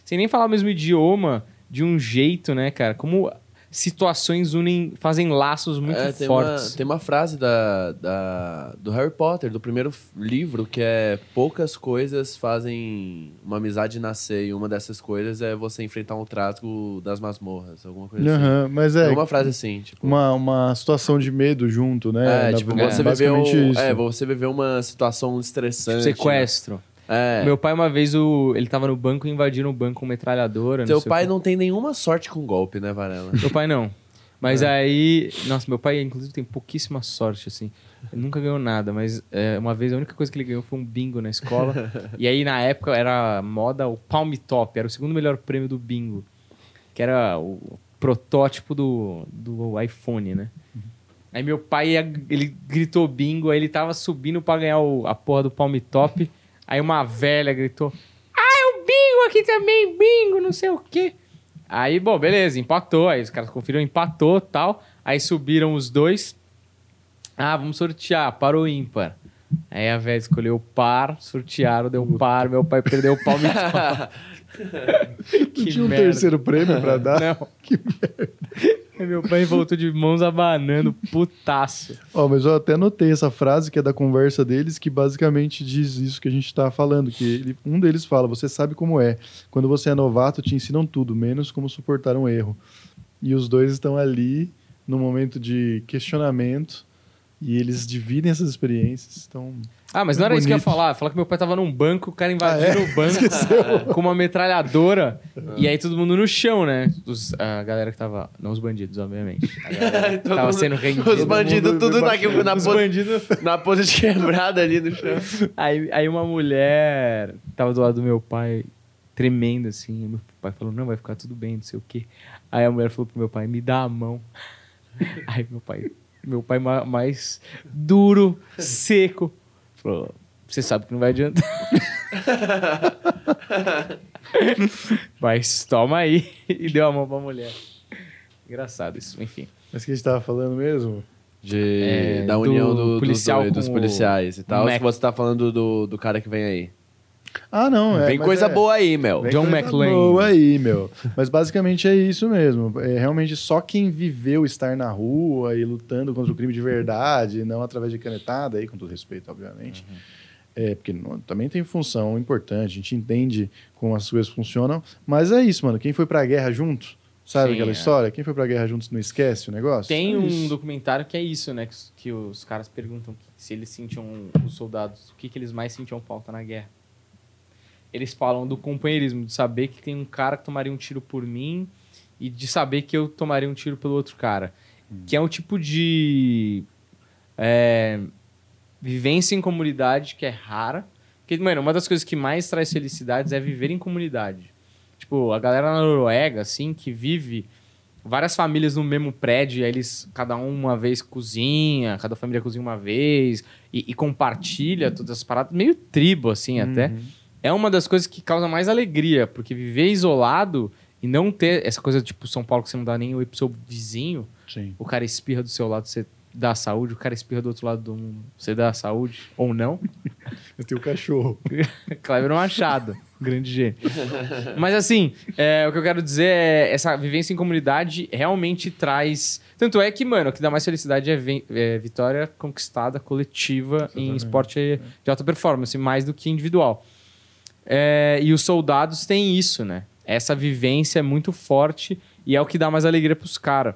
sem nem falar o mesmo idioma, de um jeito, né, cara? Como situações unem, fazem laços muito É, tem, uma, fortes. tem uma frase da, da, do Harry Potter, do primeiro livro, que é poucas coisas fazem uma amizade nascer, e uma dessas coisas é você enfrentar um trasgo das masmorras, alguma coisa assim. Aham, mas É é uma frase assim, tipo... uma, uma situação de medo junto, né? É, Na- tipo, é, você viveu, basicamente isso. é, você viveu uma situação estressante. Tipo, sequestro. né? É. Meu pai, uma vez, o, ele tava no banco e invadiram o banco com metralhadora. Seu pai não tem nenhuma sorte com golpe, né, Varela? Meu pai não. Mas É. aí. Nossa, meu pai, inclusive, tem pouquíssima sorte, assim. Ele nunca ganhou nada, mas é, uma vez a única coisa que ele ganhou foi um bingo na escola. e aí, na época, era moda o Palm Top, era o segundo melhor prêmio do bingo. Que era o protótipo do, do iPhone, né? Aí meu pai, ele gritou bingo, aí ele tava subindo pra ganhar o- a porra do Palm Top. Aí uma velha gritou: Ah, é o bingo aqui também, bingo, não sei o quê. Aí, bom, beleza, empatou. Aí os caras conferiram, empatou tal. Aí subiram os dois. Ah, vamos sortear, par ou ímpar. Aí a velha escolheu par, sortearam, deu par, meu pai perdeu o palmo Não Que tinha um merda. terceiro prêmio pra dar? Não. Aí meu pai voltou de mãos abanando, putaço. Ó, mas eu até notei essa frase que é da conversa deles, que basicamente diz isso que a gente tá falando, que ele- um deles fala, você sabe como é. Quando você é novato, te ensinam tudo, menos como suportar um erro. E os dois estão ali no momento de questionamento e eles dividem essas experiências. Então, Ah, mas não era isso que eu ia Bonito. falar. Falar que meu pai tava num banco, o cara invadiu Ah, é? o banco com uma metralhadora. e aí todo mundo no chão, né? Os- a galera que tava. Não os bandidos, obviamente. Tava mundo- sendo rendida. Os bandidos tudo na, na, Os pose, bandidos. na pose de quebrada ali no chão. Aí, aí uma mulher tava do lado do meu pai, tremendo assim. e Meu pai falou: Não, vai ficar tudo bem, não sei o quê. Aí a mulher falou pro meu pai: Me dá a mão. Aí meu pai, meu pai ma- mais duro, seco, falou: Você sabe que não vai adiantar. Mas toma aí. E deu a mão pra mulher. Engraçado isso, enfim. mas o que a gente tava falando mesmo? De, É, da união do do, dos policial dois, dos o- policiais e tal. Mac. Se você tá falando do, do cara que vem aí. Ah, não, é. vem coisa é. boa aí. Vem John coisa McClane. Boa aí, meu. Mas basicamente é isso mesmo. É realmente só quem viveu estar na rua e lutando contra o crime de verdade, não através de canetada, aí com todo respeito, obviamente. É, porque não- também tem função importante, a gente entende como as coisas funcionam, mas é isso, mano. Quem foi pra guerra junto, sabe Sim, aquela é. história? Quem foi pra guerra juntos não esquece o negócio? Tem É um isso. documentário que é isso, né? Que, os- que os caras perguntam se eles sentiam, os soldados, o que, que eles mais sentiam falta na guerra. Eles falam do companheirismo, de saber que tem um cara que tomaria um tiro por mim e de saber que eu tomaria um tiro pelo outro cara. Que é um tipo de é, vivência em comunidade que é rara. Porque, mano, uma das coisas que mais traz felicidades é viver em comunidade. Tipo, a galera na Noruega, assim, que vive várias famílias no mesmo prédio, e aí eles, cada um uma vez cozinha, cada família cozinha uma vez, e, e compartilha todas as paradas, meio tribo, assim, até. É uma das coisas que causa mais alegria, porque viver isolado e não ter essa coisa, tipo, São Paulo, que você não dá nem oi pro seu vizinho, Sim. o cara espirra do seu lado, você dá saúde, o cara espirra do outro lado do mundo, você dá saúde, ou não. Eu tenho cachorro. Cleber Machado, grande gênio. Mas assim, é, o que eu quero dizer é essa vivência em comunidade realmente traz. Tanto é que, mano, o que dá mais felicidade é, é vitória conquistada coletiva em Exatamente. esporte de alta performance, mais do que individual. É, e os soldados têm isso, né? Essa vivência é muito forte e é o que dá mais alegria pros caras.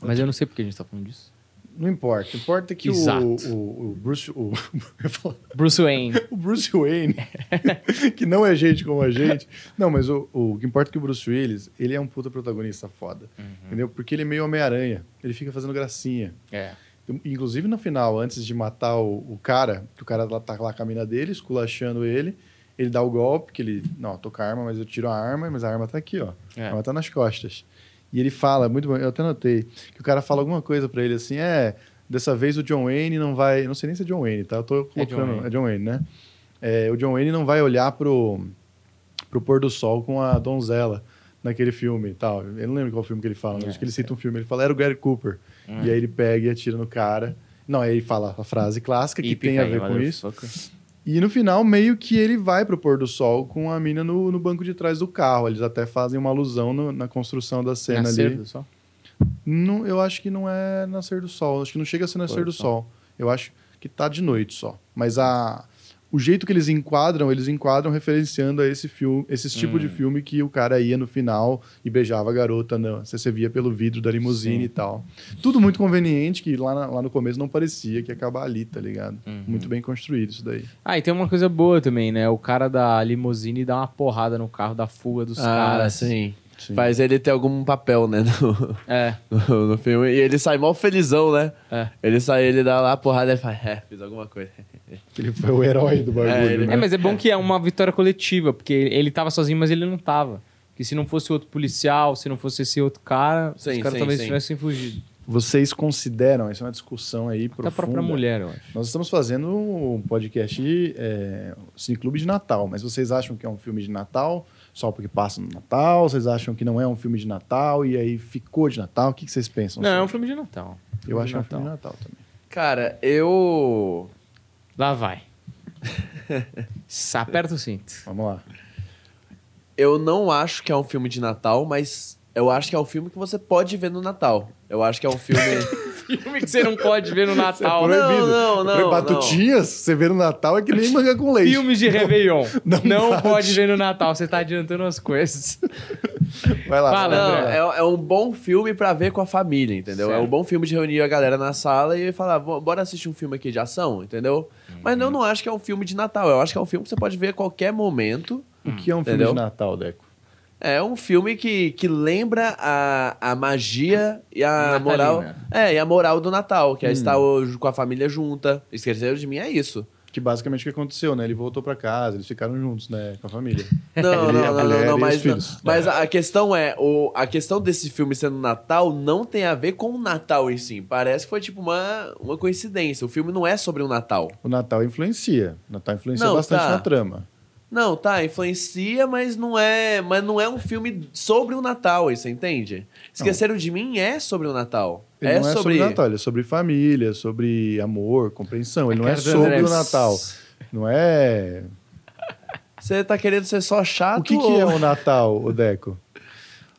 Mas eu não sei porque a gente tá falando disso. Não importa. Importa que o, o, o Bruce. O, Bruce Wayne. o Bruce Wayne, que não é gente como a gente. Não, mas o, o que importa é que o Bruce Willis, ele é um puta protagonista foda. Entendeu? Porque ele é meio Homem-Aranha. Ele fica fazendo gracinha. É. Inclusive no final, antes de matar o, o cara, que o cara lá tá lá com a mina dele, esculachando ele, ele dá o golpe, que ele, não, tô com a arma, mas eu tiro a arma, mas a arma tá aqui, ó. É. A arma tá nas costas. E ele fala, muito bom, eu até notei, que o cara fala alguma coisa pra ele assim, é, dessa vez o John Wayne não vai, não sei nem se é John Wayne, tá? Eu tô É John colocando, é John Wayne, né? É, o John Wayne não vai olhar pro, pro pôr do sol com a donzela naquele filme e tal. Eu não lembro qual filme que ele fala, mas É, acho que ele cita um filme, ele fala, era o Gary Cooper. E aí ele pega e atira no cara. Não, aí ele fala a frase clássica que tem a ver com isso. motherfucker. E no final, meio que ele vai pro pôr do sol com a mina no, no banco de trás do carro. Eles até fazem uma alusão no- na construção da cena Nascer ali. do sol? Não, eu acho que não é nascer do sol. Acho que não chega a ser nascer do sol. Eu acho que tá de noite só. Mas a, o jeito que eles enquadram, eles enquadram referenciando a esse filme, esse tipo Hum. de filme que o cara ia no final e beijava a garota, não, você, você via pelo vidro da limusine Sim. e tal. Tudo muito conveniente, que lá, na- lá no começo não parecia que ia acabar ali, tá ligado? Uhum. Muito bem construído isso daí. Ah, e tem uma coisa boa também, né? O cara da limusine dá uma porrada no carro da fuga dos Ah, caras. sim. Sim. Faz ele ter algum papel, né, no, É, no, no filme. E ele sai mal felizão, né? é. Ele sai, ele dá lá a porrada e fala, é, fiz alguma coisa. Ele foi o herói do bagulho, É, ele- né? É, mas é bom que é uma vitória coletiva, porque ele tava sozinho, mas ele não tava. Porque se não fosse outro policial, se não fosse esse outro cara, Sim, os caras sim, talvez sim. tivessem fugido. Vocês consideram, isso é uma discussão aí Até profunda. a própria mulher, eu acho. Nós estamos fazendo um podcast é, Cineclube de Natal, mas vocês acham que é um filme de Natal só porque passa no Natal? Vocês acham que não é um filme de Natal e aí ficou de Natal? O que, que vocês pensam? Não, é um sobre? filme de Natal. Eu acho que é um filme de Natal também. Cara, eu... Lá vai. Aperta o cinto. Vamos lá. Eu não acho que é um filme de Natal, mas eu acho que é um filme que você pode ver no Natal. Eu acho que é um filme... Filme que você não pode ver no Natal. é proibido. não, não, Por- Batutinhas, você vê no Natal é que nem manga com leite. Filmes de Réveillon. não Não, pode. pode ver no Natal. Você tá adiantando as coisas. Vai lá. Fala. Não, é, é um bom filme pra ver com a família, entendeu? É Certo. um bom filme de reunir a galera na sala e falar, "Bo- bora assistir um filme aqui de ação, entendeu? Mas Uhum. eu não acho que é um filme de Natal. Eu acho que é um filme que você pode ver a qualquer momento. O que é um filme Entendeu? de Natal, Deco? É um filme que, que lembra a, a magia e a Natalina. moral. É, e a moral do Natal, Hum. que é estar hoje com a família junta. Esqueceram de mim é isso. Que basicamente o que aconteceu, né? Ele voltou pra casa, eles ficaram juntos, né? Com a família. Não, Ele, não, não, não, não, mas, filhos. mas a questão é, o, a questão desse filme sendo Natal não tem a ver com o Natal em si. Parece que foi tipo uma, uma coincidência. O filme não é sobre o Natal. O Natal influencia. O Natal influencia Não, bastante tá. na trama. Não, tá, influencia, mas não é, mas não é um filme sobre o Natal, aí você entende? Esqueceram de mim é sobre o Natal. Ele é não é sobre... sobre Natal, ele é sobre família, sobre amor, compreensão. Ele não é sobre André. o Natal. Não é. Você tá querendo ser só chato? O que, que ou- é o Natal, o Deco?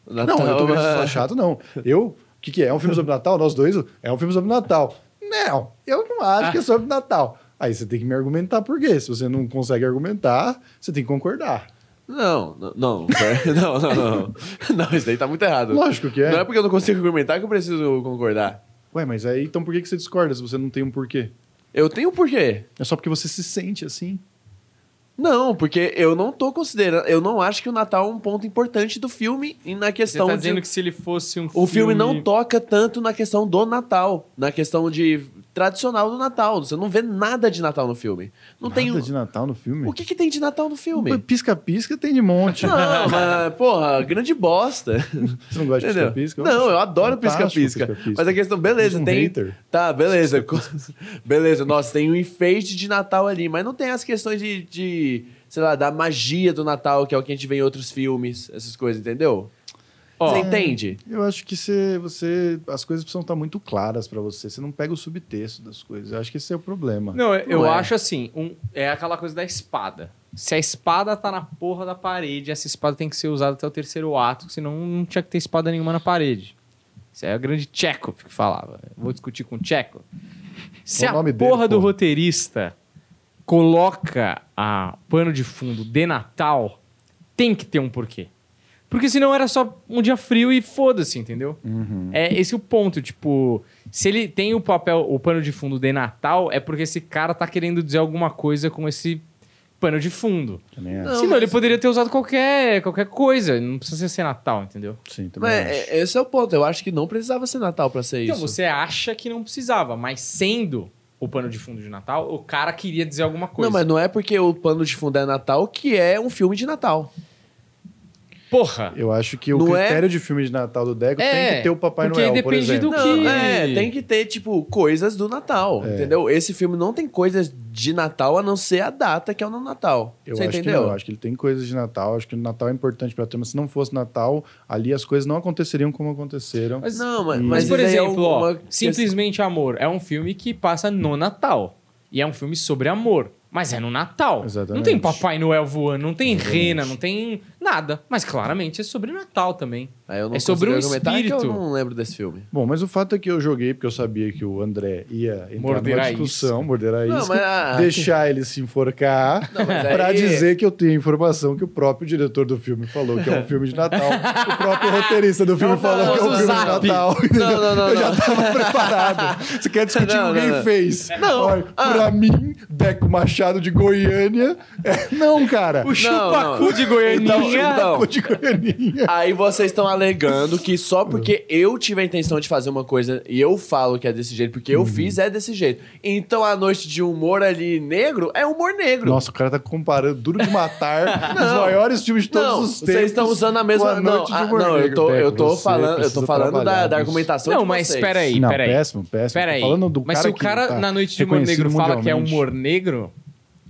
O Natal não, eu tô é querendo ser só chato, não. Eu. O que, que é? É um filme sobre Natal? Nós dois? É um filme sobre Natal. Não, eu não acho que é sobre Natal. Aí você tem que me argumentar por quê. Se você não consegue argumentar, você tem que concordar. Não, não, não, não, não, não. Não, isso daí tá muito errado. Lógico que é. Não é porque eu não consigo argumentar que eu preciso concordar. Ué, mas aí então por que que você discorda se você não tem um porquê? Eu tenho um porquê. É só porque você se sente assim. Não, porque eu não tô considerando. Eu não acho que o Natal é um ponto importante do filme e na Você questão tá de. dizendo que se ele fosse um O filme não toca tanto na questão do Natal, na questão de tradicional do Natal. Você não vê nada de Natal no filme. Não Nada tem. um- de Natal no filme. O que, que tem de Natal no filme? Pisca-pisca tem de monte. Não, mas, porra, grande bosta. Você não gosta de pisca-pisca? Não, eu adoro pisca-pisca. Mas a questão, beleza, um tem. hater. Tá, beleza. beleza, nossa, tem um enfeite de Natal ali, mas não tem as questões de, de, sei lá, da magia do Natal, que é o que a gente vê em outros filmes, essas coisas, entendeu? Ó, Você entende? Eu acho que você, você, as coisas precisam estar muito claras pra você. Você não pega o subtexto das coisas. Eu acho que esse é o problema. Não, eu Não é. acho assim, um- é aquela coisa da espada. Se a espada tá na porra da parede, essa espada tem que ser usada até o terceiro ato, senão não tinha que ter espada nenhuma na parede. Isso é a grande Chekhov que falava. Vou discutir com o Chekhov. Se O a nome dele, porra do pô. roteirista coloca a pano de fundo de Natal, tem que ter um porquê. Porque senão era só um dia frio e foda-se, entendeu? Uhum. É esse o ponto, tipo, se ele tem o papel, o pano de fundo de Natal, é porque esse cara tá querendo dizer alguma coisa com esse pano de fundo. Acho. Não, senão mas- ele poderia ter usado qualquer, qualquer coisa, não precisa ser Natal, entendeu? Sim, também Mas acho. é- esse é o ponto. Eu acho que não precisava ser Natal pra ser Então isso. você acha que não precisava, mas sendo o pano de fundo de Natal, o cara queria dizer alguma coisa. Não, mas não é porque o pano de fundo é Natal que é um filme de Natal. Porra! Eu acho que o Não é- critério de filme de Natal do Deco É, tem que ter o Papai Noel, por depende exemplo. do Não, que- é, tem que ter, tipo, coisas do Natal, É. entendeu? Esse filme não tem coisas de Natal a não ser a data que é o no Natal. Eu Você acho entendeu? que não, acho que ele tem coisas de Natal, acho que o Natal é importante pra turma. Se não fosse Natal, ali as coisas não aconteceriam como aconteceram. Mas, Não, mas, Mas, mas, por é exemplo, ó, uma Simplesmente Amor é um filme que passa no Natal. E é um filme sobre amor. Mas é no Natal. Exatamente. Não tem Papai Noel voando, não tem rena, não tem nada. Mas claramente é sobre Natal também. Aí eu não É sobre um argumentar que espírito. eu não lembro desse filme. Bom, mas o fato é que eu joguei porque eu sabia que o André ia entrar Morder numa a discussão, morder a Não, isca, mas, ah, deixar ele se enforcar Não, pra aí- dizer que eu tenho informação que o próprio diretor do filme falou que é um filme de Natal. o próprio roteirista do filme É o falou que é um filme de zap. Natal. Não, não, não, eu já não. tava preparado. Você quer discutir Não, quem não, não. fez? Não. Olha, Ah. Pra mim, Deco Machado de Goiânia. é- Não, cara. O chupacu de Goianinha. Então, Deco de Goianinha. Aí vocês estão alegando que só porque eu tive a intenção de fazer uma coisa e eu falo que é desse jeito, porque eu Uhum. fiz, é desse jeito. Então a noite de humor ali negro é humor negro. Nossa, o cara tá comparando Duro de Matar, os maiores filmes de todos não, os tempos. vocês estão usando a com mesma. A Não, Noite de ah, Humor não, eu Negro, tô, eu tô Você falando, eu tô precisa falando da, trabalhar da nisso. argumentação Não, de mas vocês. espera aí, Não, peraí. péssimo, péssimo. Pera Tô aí. falando do Mas cara se o que cara tá na Noite de Humor reconhecido Negro fala que é mundialmente. humor negro,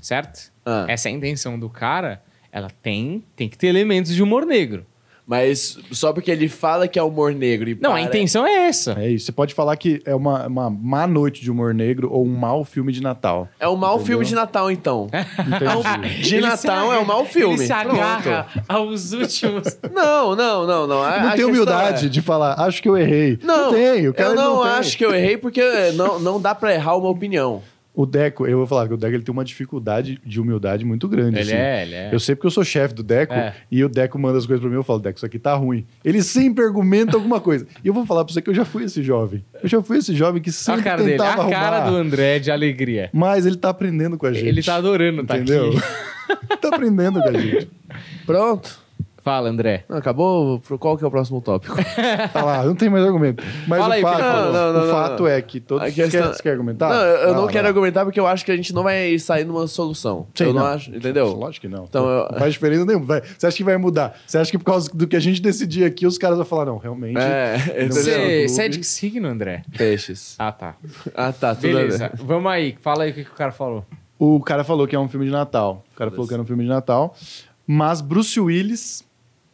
certo? Ah. Essa é a intenção do cara. Ela tem, tem que ter elementos de humor negro. Mas só porque ele fala que é humor negro e Não, a para- intenção é essa. É isso. Você pode falar que é uma, uma má noite de humor negro ou um mau filme de Natal. É um mau Entendeu? filme de Natal, então. Entendi. De Ele Natal é um mau filme. Ele se Pronto. agarra aos últimos. Não, não, não, não. A- a não tem questão humildade é- de falar, acho que eu errei. Não, tem. O cara eu não, tem. acho que eu errei porque não, não dá pra errar uma opinião. O Deco, eu vou falar que o Deco ele tem uma dificuldade de humildade muito grande. Ele assim. é, ele é. Eu sei porque eu sou chefe do Deco É. e o Deco manda as coisas pra mim eu falo, Deco, isso aqui tá ruim. Ele sempre argumenta alguma coisa. E eu vou falar pra você que eu já fui esse jovem. Eu já fui esse jovem que sempre a cara dele, tentava a cara arrumar. do André de alegria. Mas ele tá aprendendo com a gente. Ele tá adorando tá Entendeu? aqui. tá aprendendo com a gente. Pronto. Fala, André. Não, acabou. Qual que é o próximo tópico? Tá lá, não tem mais argumento. Mas Fala o aí, fato. Não, não, não, o não, fato não. é que todos. A questão- quer, você quer argumentar? Não, eu, não lá, quero argumentar porque eu acho que a gente não vai sair numa solução. Sim, eu não, não. acho, entendeu? Lógico que não. Então, eu- Não faz diferença nenhuma. Vai- Você acha que vai mudar? Você acha que por causa do que a gente decidir aqui, os caras vão falar, não, realmente. É. Você, você é de que signo, André? Peixes. Ah, tá. Ah, tá, tudo Beleza. Vamos aí. Fala aí o que, que o cara falou. O cara falou que é um filme de Natal. O cara falou que era um filme de Natal. Mas Bruce Willis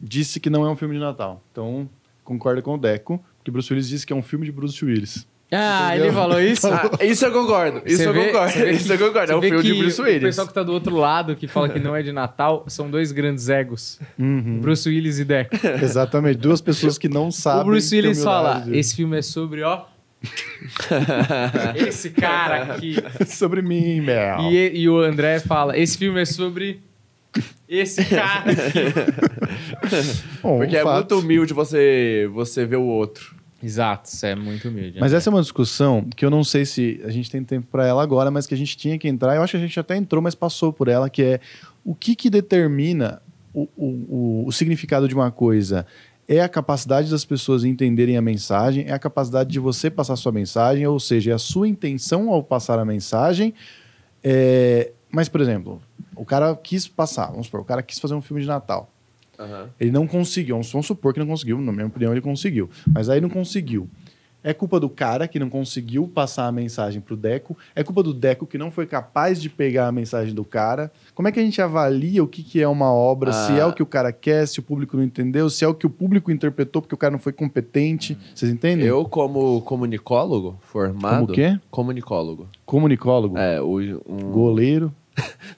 disse que não é um filme de Natal. Então, concorda com o Deco, porque Bruce Willis disse que é um filme de Bruce Willis. Ah, Entendeu? ele falou isso? Ah, isso eu concordo. Isso Você eu vê- concordo. Isso que- eu concordo. É um filme de Bruce O Willis. pessoal que tá do outro lado, que fala que não é de Natal, são dois grandes egos. Uhum. Bruce Willis e Deco. Exatamente. Duas pessoas que não sabem. o Bruce Willis fala, esse filme é sobre, ó... esse cara aqui. Sobre mim, Mel. E, e o André fala, esse filme é sobre... Esse cara aqui. Bom, Porque um é fato. muito humilde você, você ver o outro. Exato, isso é muito humilde. Mas essa é uma discussão que eu não sei se a gente tem tempo para ela agora, mas que a gente tinha que entrar. Eu acho que a gente até entrou, mas passou por ela, que é o que, que determina o, o, o, o significado de uma coisa. É a capacidade das pessoas entenderem a mensagem, é a capacidade de você passar sua mensagem, ou seja, é a sua intenção ao passar a mensagem. É, Mas, por exemplo, o cara quis passar, vamos supor, o cara quis fazer um filme de Natal. Ele não conseguiu, vamos supor que não conseguiu, na minha opinião ele conseguiu, mas aí não conseguiu. É culpa do cara que não conseguiu passar a mensagem pro Deco, é culpa do Deco que não foi capaz de pegar a mensagem do cara. Como é que a gente avalia o que, que é uma obra, se é Ah. o que o cara quer, se o público não entendeu, se é o que o público interpretou porque o cara não foi competente? Vocês entendem? Eu, como comunicólogo formado. Como o quê? Comunicólogo. Comunicólogo, É, o, um... goleiro,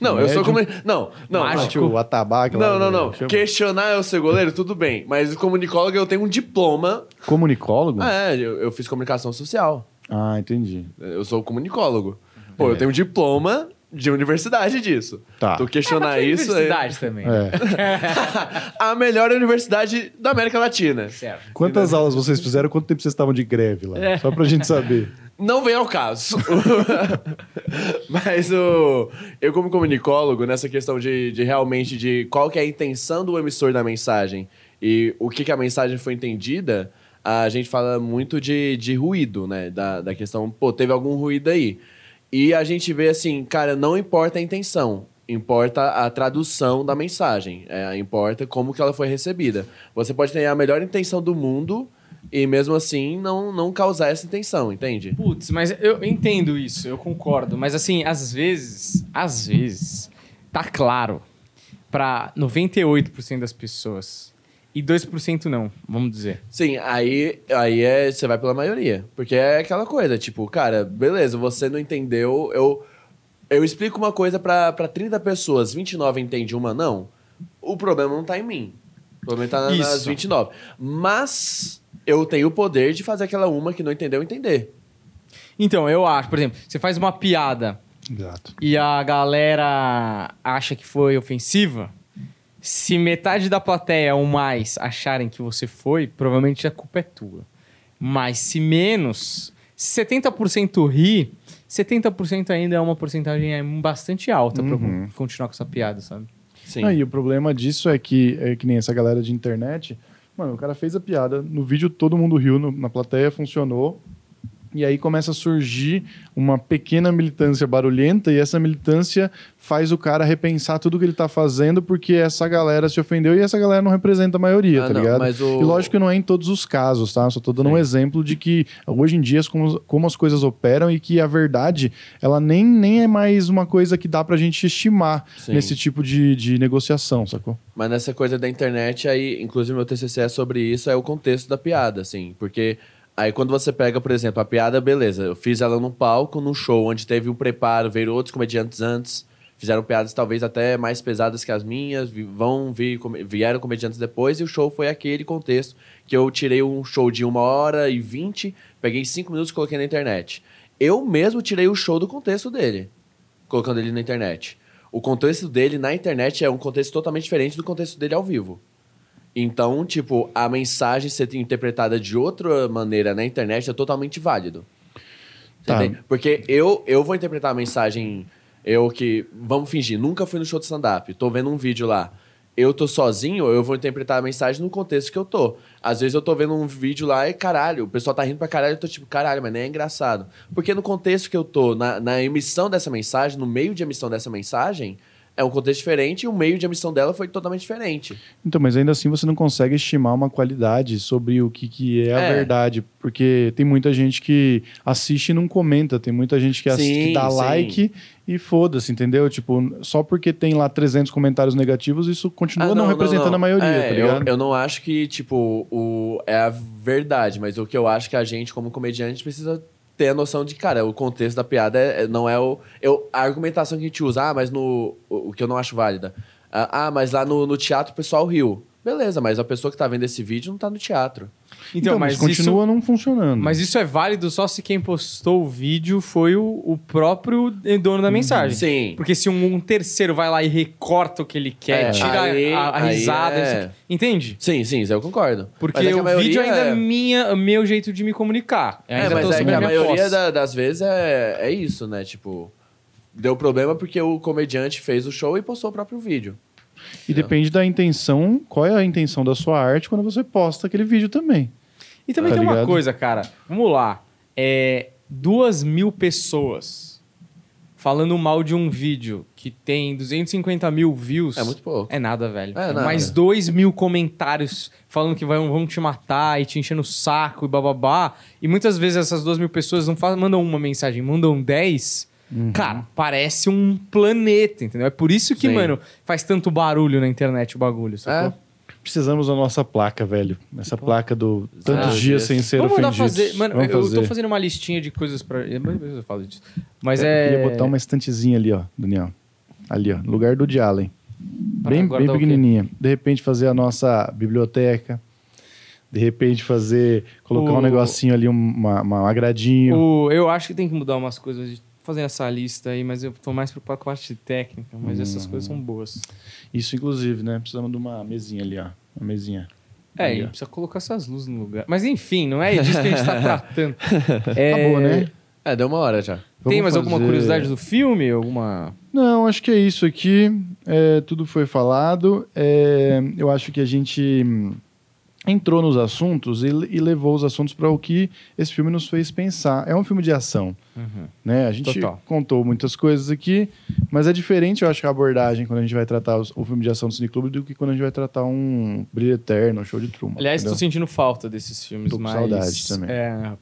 Não, eu sou comunicólogo. Não, não. Mágico. o atabaque Não, não, não. chama- Questionar eu ser goleiro, tudo bem. Mas comunicólogo eu tenho um diploma. Comunicólogo? Ah, é, eu, eu fiz comunicação social. Ah, entendi. Eu sou comunicólogo. Pô, eu tenho um diploma de universidade disso. Tá. Tu questionar É, isso. é- Universidade também. É. a melhor universidade da América Latina. Certo. Quantas aulas vocês fizeram? Quanto tempo vocês estavam de greve lá? É. Só pra gente saber. Não vem ao caso. Mas o, eu, como comunicólogo, nessa questão de, de realmente de qual que é a intenção do emissor da mensagem e o que, que a mensagem foi entendida, a gente fala muito de, de ruído, né? Da, da questão, pô, teve algum ruído aí. E a gente vê assim, cara, não importa a intenção. Importa a tradução da mensagem. É, importa como que ela foi recebida. Você pode ter a melhor intenção do mundo e mesmo assim não, não causar essa intenção, entende? Putz, mas eu entendo isso, eu concordo. Mas assim, às vezes, às vezes, tá claro pra 98% das pessoas. E 2% não, vamos dizer. Sim, aí, aí é, você vai pela maioria. Porque é aquela coisa, tipo, cara, beleza, você não entendeu, eu, eu explico uma coisa pra, pra 30 pessoas, 29 entende uma não, o problema não tá em mim. O problema tá na- nas Isso. 29. Mas eu tenho o poder de fazer aquela uma que não entendeu entender. Então, eu acho, por exemplo, você faz uma piada Exato. e a galera acha que foi ofensiva, se metade da plateia ou mais acharem que você foi, provavelmente a culpa é tua. Mas se menos, se 70% ri, 70% ainda é uma porcentagem aí bastante alta pra Uhum. continuar com essa piada, sabe? Sim. Ah, e o problema disso é que, é que nem essa galera de internet. Mano, o cara fez a piada, no vídeo todo mundo riu, no- na plateia funcionou. E aí começa a surgir uma pequena militância barulhenta, e essa militância faz o cara repensar tudo que ele tá fazendo, porque essa galera se ofendeu e essa galera não representa a maioria, Ah, tá não, ligado? o- E lógico que não é em todos os casos, tá? Só tô dando um Sim. exemplo de que hoje em dia como, como as coisas operam e que a verdade, ela nem, nem é mais uma coisa que dá pra gente estimar Sim. nesse tipo de, de negociação, sacou? Mas nessa coisa da internet, aí, inclusive meu TCC é sobre isso, é o contexto da piada, assim. Porque aí quando você pega, por exemplo, a piada, beleza, eu fiz ela num palco, num show, onde teve um preparo, veio outros comediantes antes, fizeram piadas talvez até mais pesadas que as minhas, vão vir, vieram comediantes depois, e o show foi aquele contexto que eu tirei um show de uma hora e vinte, peguei cinco minutos e coloquei na internet. Eu mesmo tirei o show do contexto dele, colocando ele na internet. O contexto dele na internet é um contexto totalmente diferente do contexto dele ao vivo. Então, tipo, a mensagem ser interpretada de outra maneira na internet é totalmente válido. Tá. Porque eu, eu vou interpretar a mensagem, eu que, vamos fingir, nunca fui no show de stand-up, tô vendo um vídeo lá, eu tô sozinho, eu vou interpretar a mensagem no contexto que eu tô. Às vezes eu tô vendo um vídeo lá e caralho, o pessoal tá rindo pra caralho, eu tô tipo, caralho, mas nem é engraçado. Porque no contexto que eu tô, na, na emissão dessa mensagem, no meio de emissão dessa mensagem, é um contexto diferente e o meio de emissão dela foi totalmente diferente. Então, mas ainda assim você não consegue estimar uma qualidade sobre o que, que é a É. verdade. Porque tem muita gente que assiste e não comenta. Tem muita gente que, Sim, que dá sim. like e foda-se, entendeu? Tipo, só porque tem lá 300 comentários negativos, isso continua Ah, não, representando não. a maioria, É, tá eu, ligado? eu não acho que, tipo, o, é a verdade, mas o que eu acho que a gente, como comediante, precisa ter a noção de, cara, o contexto da piada é- é- não é o. Eu, a argumentação que a gente usa, ah, mas no. O, o que eu não acho válida. Ah, ah, mas lá no, no teatro o pessoal riu. Beleza, mas a pessoa que tá vendo esse vídeo não tá no teatro. Então, mas, continua isso, não funcionando. mas isso é válido só se quem postou o vídeo foi o, o próprio dono da mensagem. Sim. Porque se um, um terceiro vai lá e recorta o que ele quer, É, tira aí- a, a risada, é- entende? Sim, sim, isso eu concordo. Porque Mas é o vídeo ainda é é- minha, meu jeito de me comunicar. Eu É, mas tô é que a maioria da- das vezes é, é isso, né? Tipo, deu problema porque o comediante fez o show e postou o próprio vídeo. E depende da intenção, qual é a intenção da sua arte quando você posta aquele vídeo também. E também Tá tem uma ligado? coisa, cara. Vamos lá. É, duas mil pessoas falando mal de um vídeo que tem 250 mil views. É muito pouco. É nada, velho. É nada. Mais dois mil comentários falando que vão, vão te matar e te enchendo o saco e bababá. E muitas vezes essas duas mil pessoas não mandam uma mensagem, mandam dez. Uhum. Cara, parece um planeta, entendeu? É por isso que, Sim. mano, faz tanto barulho na internet o bagulho, sacou? É. Precisamos da nossa placa, velho. Essa placa do tantos Ah, dias sem ser Vamos ofendidos. fazer. Mano, Vamos eu fazer. tô fazendo uma listinha de coisas pra. Eu falo disso. Mas Eu é. queria botar uma estantezinha ali, ó, Daniel. Ali, ó, no lugar do de Allen. Bem, bem pequenininha. De repente fazer a nossa biblioteca. De repente fazer... Colocar O- um negocinho ali, um, uma, uma- um agradinho. O- eu acho que tem que mudar umas coisas de fazendo essa lista aí, mas eu tô mais preocupado com a parte técnica, mas essas coisas são boas. Isso, inclusive, né? Precisamos de uma mesinha ali, ó. Uma mesinha. É, e ó. precisa colocar essas luzes no lugar. Mas enfim, não é disso que a gente tá tratando. É, Acabou, né? É, deu uma hora já. Tem Vamos mais alguma fazer- curiosidade do filme? Alguma. Não, acho que é isso aqui. É, tudo foi falado. É, eu acho que a gente entrou nos assuntos e, e levou os assuntos para o que esse filme nos fez pensar. É um filme de ação. Né? A gente Total. contou muitas coisas aqui, mas é diferente, eu acho, a abordagem quando a gente vai tratar os- o filme de ação do Cineclube do que quando a gente vai tratar um Brilho Eterno, um show de Truman. Aliás, entendeu? sentindo falta desses filmes Tô com mais. saudade também. é,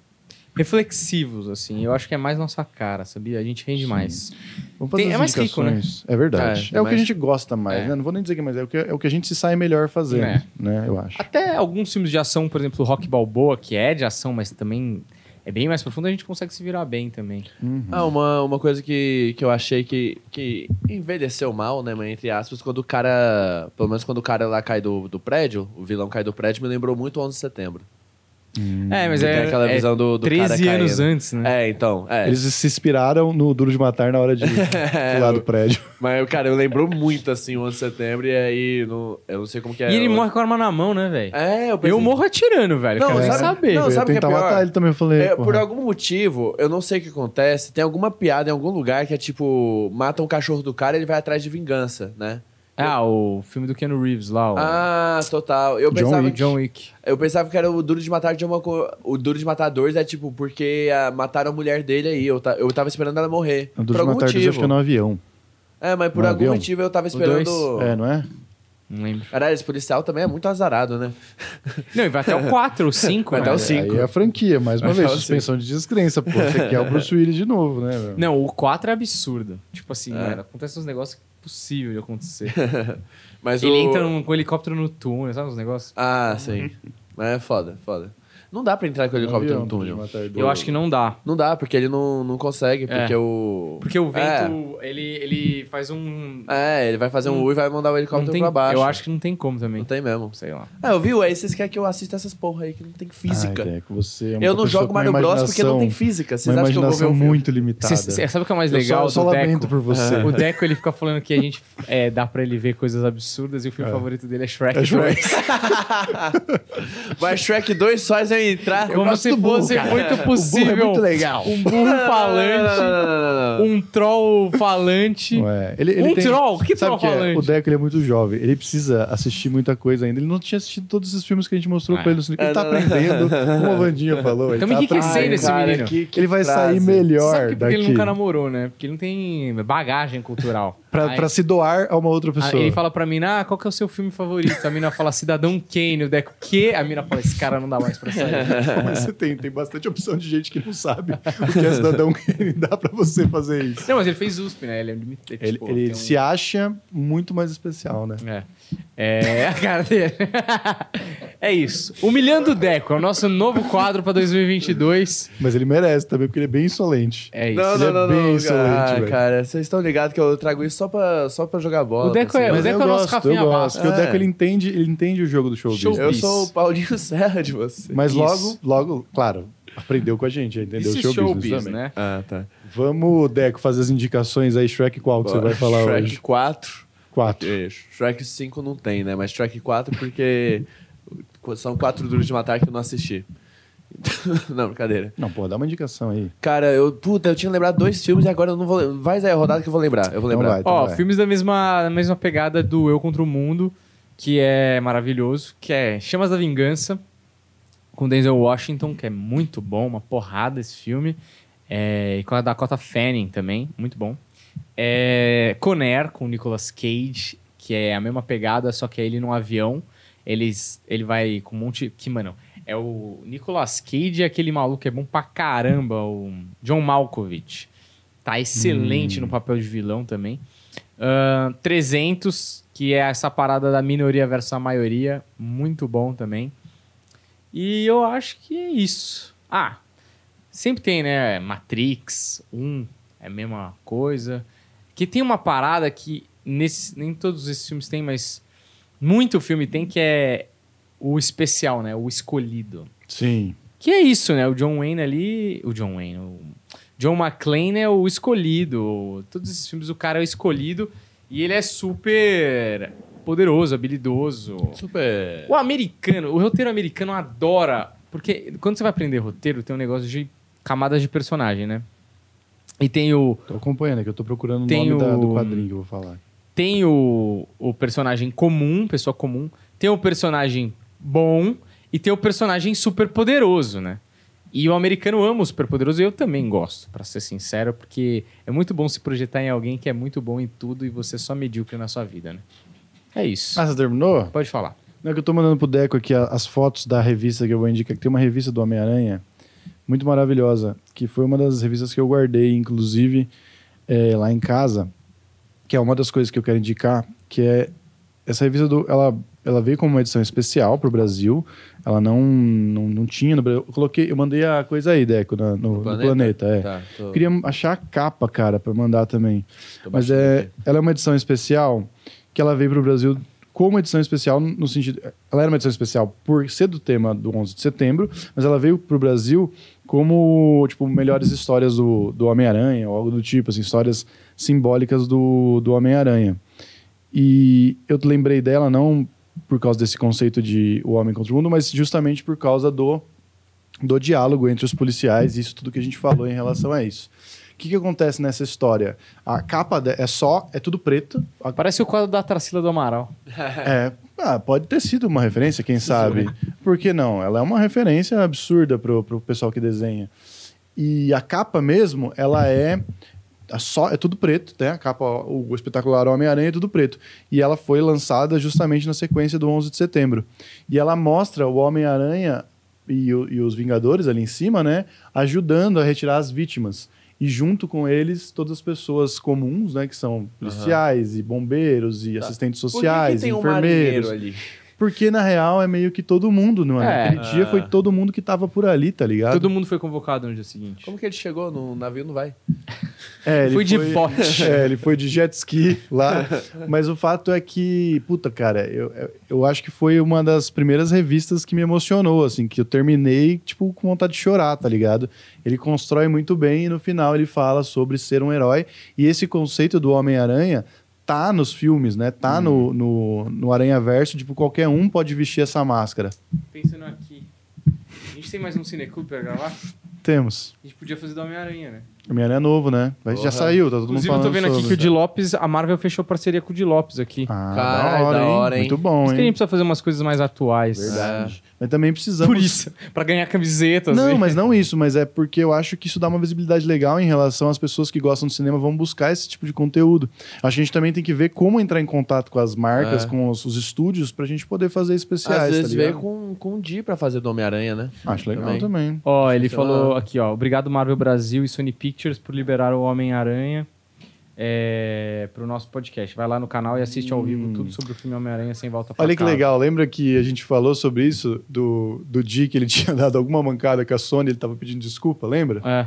reflexivos, assim. Eu acho que é mais nossa cara, sabia? A gente rende mais. Vamos fazer Tem- é mais rico, né? É verdade. É, É, é o que a mais- gente gosta mais, É. né? Não vou nem dizer que é mais, é o que, é o que a gente se sai melhor fazendo, É. né? Eu acho. Até alguns filmes de ação, por exemplo, Rock Balboa, que é de ação, mas também é bem mais profundo, a gente consegue se virar bem também. Uhum. Ah, uma, uma coisa que, que eu achei que, que envelheceu mal, né, mas entre aspas, quando o cara. Pelo menos quando o cara lá cai do, do prédio, o vilão cai do prédio, me lembrou muito 11 de setembro. É, mas Que é, tem aquela é visão do, do 13 cara anos caindo. antes, né? É, então. É. Eles se inspiraram no Duro de Matar na hora de pular do prédio. Mas, cara, eu lembrou muito, assim, o 11 de setembro, e aí. Não, eu não sei como que é. E ele eu- morre com a arma na mão, né, velho? É, eu pensei. Eu morro atirando, velho. Não, quero nem sabe- saber. não, sabe o que é pior? matar ele também, eu falei. É, porra. por algum motivo, eu não sei o que acontece, tem alguma piada em algum lugar que é tipo, mata um cachorro do cara e ele vai atrás de vingança, né? Ah, o filme do Keanu Reeves lá. O Ah, total. Eu John pensava, Wick. que, John Wick. eu pensava que era o Duro de Matar de uma co- O Duro de Matar dois é tipo, porque ah, mataram a mulher dele aí. Eu, ta- eu tava esperando ela morrer. O por Duro de algum Matar Deus, motivo. acho que é no avião. É, mas por No algum avião? motivo eu tava O esperando. É, não é? Não lembro. Caralho, esse policial também é muito azarado, né? Não, e vai até o 4 ou 5, Vai né? até o É, cinco. Aí é a franquia, mais uma Vai vez, o suspensão de descrença, pô. Você quer o Bruce Willis de novo, né, meu? Não, o 4 é absurdo. Tipo assim, É. mano, acontece uns negócios possível de acontecer. Mas Ele o... entra num- com um helicóptero no túnel, sabe os negócios? Ah, sim. Mas é foda, foda. Não dá pra entrar com o helicóptero no túnel. Matar Eu acho que não dá. Não dá, porque ele não, não consegue, É. porque o... Porque o É. vento, ele, ele faz um. É, ele vai fazer um U e vai mandar o helicóptero tem, pra baixo. eu acho que não tem como também. Não tem mesmo. Sei lá. Ah, eu vi, aí vocês querem que eu assista essas porra aí que não tem física. Ai, Deco, você é eu não jogo Mario Bros porque não tem física. Vocês acham que eu vou ver filme? muito limitada. Cê- cê- sabe o que é mais Eu legal só, do só lamento Deco? por você. O Deco ele fica falando que a gente é, dá pra ele ver coisas absurdas e o filme É. favorito dele é Shrek. É Shrek. 2. Mas Shrek 2 faz eu entrar. Como gosto se burro, fosse cara. muito O burro possível. é muito legal. Um burro falante, não, não, um troll falante. Ué, ele, ele Um tem- troll? Que sabe troll que é? falante? O Deco ele é muito jovem. Ele precisa assistir muita coisa ainda. Ele não tinha assistido todos esses filmes que a gente mostrou É. pra ele no cinema. Ele É, tá não. aprendendo, como a Vandinha falou. Estamos tá enriquecendo esse menino. que- que Ele vai frase. sair Sabe melhor que porque daqui. ele nunca namorou, né? Porque ele não tem bagagem cultural. Pra, Aí- pra se doar a uma outra aí pessoa. ele fala pra mim, ah, qual que é o seu filme favorito? A mina fala Cidadão Kane, o Deco, que? A mina fala, esse cara não dá mais pra sair. Mas você tem, tem bastante opção de gente que não sabe o que é cidadão que dá pra você fazer isso. não, mas ele fez USP, né? Ele, é é, Ele, tipo, ele tem um- se acha muito mais especial, né? É. É a cara dele. é isso. Humilhando o Deco, é o nosso novo quadro pra 2022. Mas ele merece também, porque ele é bem insolente. É isso. Não, Ele não, é não, bem não, insolente, cara, velho. cara, vocês estão ligados que eu trago isso só pra, só pra jogar bola. O Deco assim. é- Mas Deco eu é o nosso gosto, Rafinha eu gosto. Bastos. Porque o É. Deco, ele entende, ele entende o jogo do show Show. Eu Isso. sou o Paulinho Serra de você. Mas Isso. logo, logo, claro, aprendeu com a gente, entendeu? Isso é show showbiz, business também. né? Ah, tá. Vamos, Deco, fazer as indicações aí. Shrek qual que você vai falar Shrek hoje? 4. Quatro. É, Shrek 5 não tem, né? Mas Shrek 4 porque são quatro duros de matar que eu não assisti. não, brincadeira. Não, pô, dá uma indicação aí. Cara, eu, puta, eu tinha lembrado dois filmes e agora eu não vou lembrar. Vai aí a rodada que eu vou lembrar. Eu vou Então lembrar. vai. Ó, vai. filmes da mesma, da mesma pegada do Eu Contra o Mundo, que é maravilhoso, que é Chamas da Vingança, com Denzel Washington, que é muito bom, uma porrada esse filme. É, e com a Dakota Fanning também, muito bom. É, Conair, com o Nicolas Cage, que é a mesma pegada, só que é ele num avião. Eles, ele vai com um monte... Que, mano, é o Nicolas Cage aquele maluco que é bom pra caramba, o John Malkovich. Tá excelente no papel de vilão também. Ahn, 300, que é essa parada da minoria versus a maioria. Muito bom também. E eu acho que é isso. Ah, sempre tem, né? Matrix 1 é a mesma coisa. Que tem uma parada que nesse, nem todos esses filmes tem, mas muito filme tem, que é o especial, né? O escolhido. Sim. Que é isso, né? O John Wayne ali. O John Wayne. O John McClane é o escolhido. Todos esses filmes o cara é o escolhido e ele é super poderoso, habilidoso. Super. O americano, o roteiro americano adora. Porque quando você vai aprender roteiro, tem um negócio de camadas de personagem, né? E tem o, Tô acompanhando, é que eu tô procurando o Tem nome da- do o- quadrinho que eu vou falar. tem o, o personagem comum, pessoa comum, tem o personagem bom e tem o personagem super poderoso, né? E o americano ama o super poderoso e eu também gosto, pra ser sincero, porque é muito bom se projetar em alguém que é muito bom em tudo e você só medíocre na sua vida, né? É isso. Ah, você terminou? Pode falar. Não, é que eu tô mandando pro Deco aqui as fotos da revista que eu vou indicar, que tem uma revista do Homem-Aranha muito maravilhosa, que foi uma das revistas que eu guardei, inclusive, é, lá em casa, que é uma das coisas que eu quero indicar, que é essa revista do, ela, ela veio como uma edição especial pro Brasil, ela não, não, não tinha no Brasil. Eu coloquei, eu mandei a coisa aí, Deco, na- no, no planeta? é. Tá, tô, queria achar a capa, cara, pra mandar também. tô Mas é, aqui. ela é uma edição especial que ela veio para o Brasil como edição especial no sentido... Ela era uma edição especial por ser do tema do 11 de setembro, mas ela veio para o Brasil como, tipo, melhores histórias do, do Homem-Aranha ou algo do tipo, assim, histórias simbólicas do, do Homem-Aranha. E eu lembrei dela não por causa desse conceito de o homem contra o mundo, mas justamente por causa do, do diálogo entre os policiais e isso tudo que a gente falou em relação a isso. O que, que acontece nessa história? A capa de- é só, é tudo preto. A- Parece o quadro da Tarsila do Amaral. é, ah, pode ter sido uma referência, quem sabe? Por que não? Ela é uma referência absurda pro, pro pessoal que desenha. E a capa mesmo, ela é a só é tudo preto, né? A capa, o, o espetacular Homem-Aranha é tudo preto. E ela foi lançada justamente na sequência do 11 de setembro. E ela mostra o Homem-Aranha e, e os Vingadores ali em cima, né? Ajudando a retirar as vítimas. E junto com eles, todas as pessoas comuns, né? Que são policiais e bombeiros e assistentes Por que que sociais, tem um enfermeiros. marinheiro ali? Porque, na real, é meio que todo mundo, não é? É. Aquele dia foi todo mundo que tava por ali, tá ligado? Todo mundo foi convocado no dia seguinte. Como que ele chegou? No navio não vai. É, ele Foi de bote. É, ele foi de jet ski lá. Mas o fato é que, puta, cara, eu, eu- eu acho que foi uma das primeiras revistas que me emocionou, assim, que eu terminei, tipo, com vontade de chorar, tá ligado? Ele constrói muito bem e no final ele fala sobre ser um herói. E esse conceito do Homem-Aranha tá nos filmes, né? Tá no, no, no Aranha Verso, tipo, qualquer um pode vestir essa máscara. Pensando aqui. A gente tem mais um Cineclube pra gravar? Temos. A gente podia fazer do Homem-Aranha, né? Homem-Aranha é novo, né? Mas já Porra. saiu, tá todo mundo Inclusive, eu falando tô vendo aqui que o Di Lopes, a Marvel fechou parceria com o Di Lopes aqui. Ah, da hora, da hein? hora, hein? Muito Por bom, isso que a gente hein? precisa fazer umas coisas mais atuais. Verdade. Mas também precisamos... Por isso. Pra ganhar camisetas. Não, mas não isso, mas é porque eu acho que isso dá uma visibilidade legal em relação às pessoas que gostam de cinema vão buscar esse tipo de conteúdo. Acho que a gente também tem que ver como entrar em contato com as marcas, É. com os, os estúdios, pra gente poder fazer especiais, Às vezes tá veio com, com o Di pra fazer do Homem-Aranha, né? Acho legal também. também. Ó, ele Sei falou lá. aqui, ó. Obrigado, Marvel Brasil e Sony Pictures, por liberar o Homem-Aranha é, pro nosso podcast. Vai lá no canal e assiste ao vivo tudo sobre o filme Homem-Aranha sem volta pra Olha que casa. legal, lembra que a gente falou sobre isso, do, do Di, que ele tinha dado alguma mancada com a Sony, ele tava pedindo desculpa, lembra? É.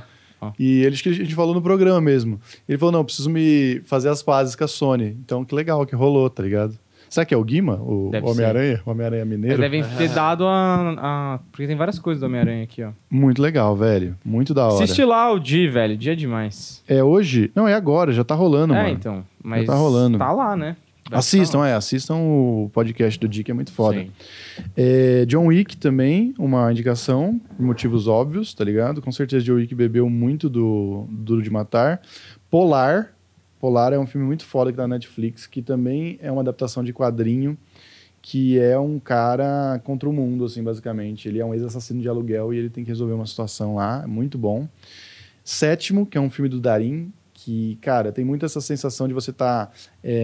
E ele, a gente falou no programa mesmo. Ele falou, não, preciso me fazer as pazes com a Sony. Então, que legal que rolou, tá ligado? Será que é o Guima, o Homem-Aranha? O Homem-Aranha Eles Mineiro? devem ter dado a, a- Porque tem várias coisas do Homem-Aranha aqui, ó. Muito legal, velho. Muito da hora. Assiste lá o Di, velho. Dia é demais. É hoje? Não, é agora, já tá rolando, é, mano. então. Mas tá rolando. Tá lá, né? Deve Assistam, tá lá. é, assistam o podcast do Dick, é muito foda. Sim. É, John Wick também, uma indicação, por motivos óbvios, tá ligado? Com certeza John Wick bebeu muito do, do Duro de Matar. Polar, Polar é um filme muito foda que tá na Netflix, que também é uma adaptação de quadrinho, que é um cara contra o mundo, assim, basicamente. Ele é um ex-assassino de aluguel e ele tem que resolver uma situação lá, é muito bom. Sétimo, que é um filme do Darim, que, cara, tem muito essa sensação de você estar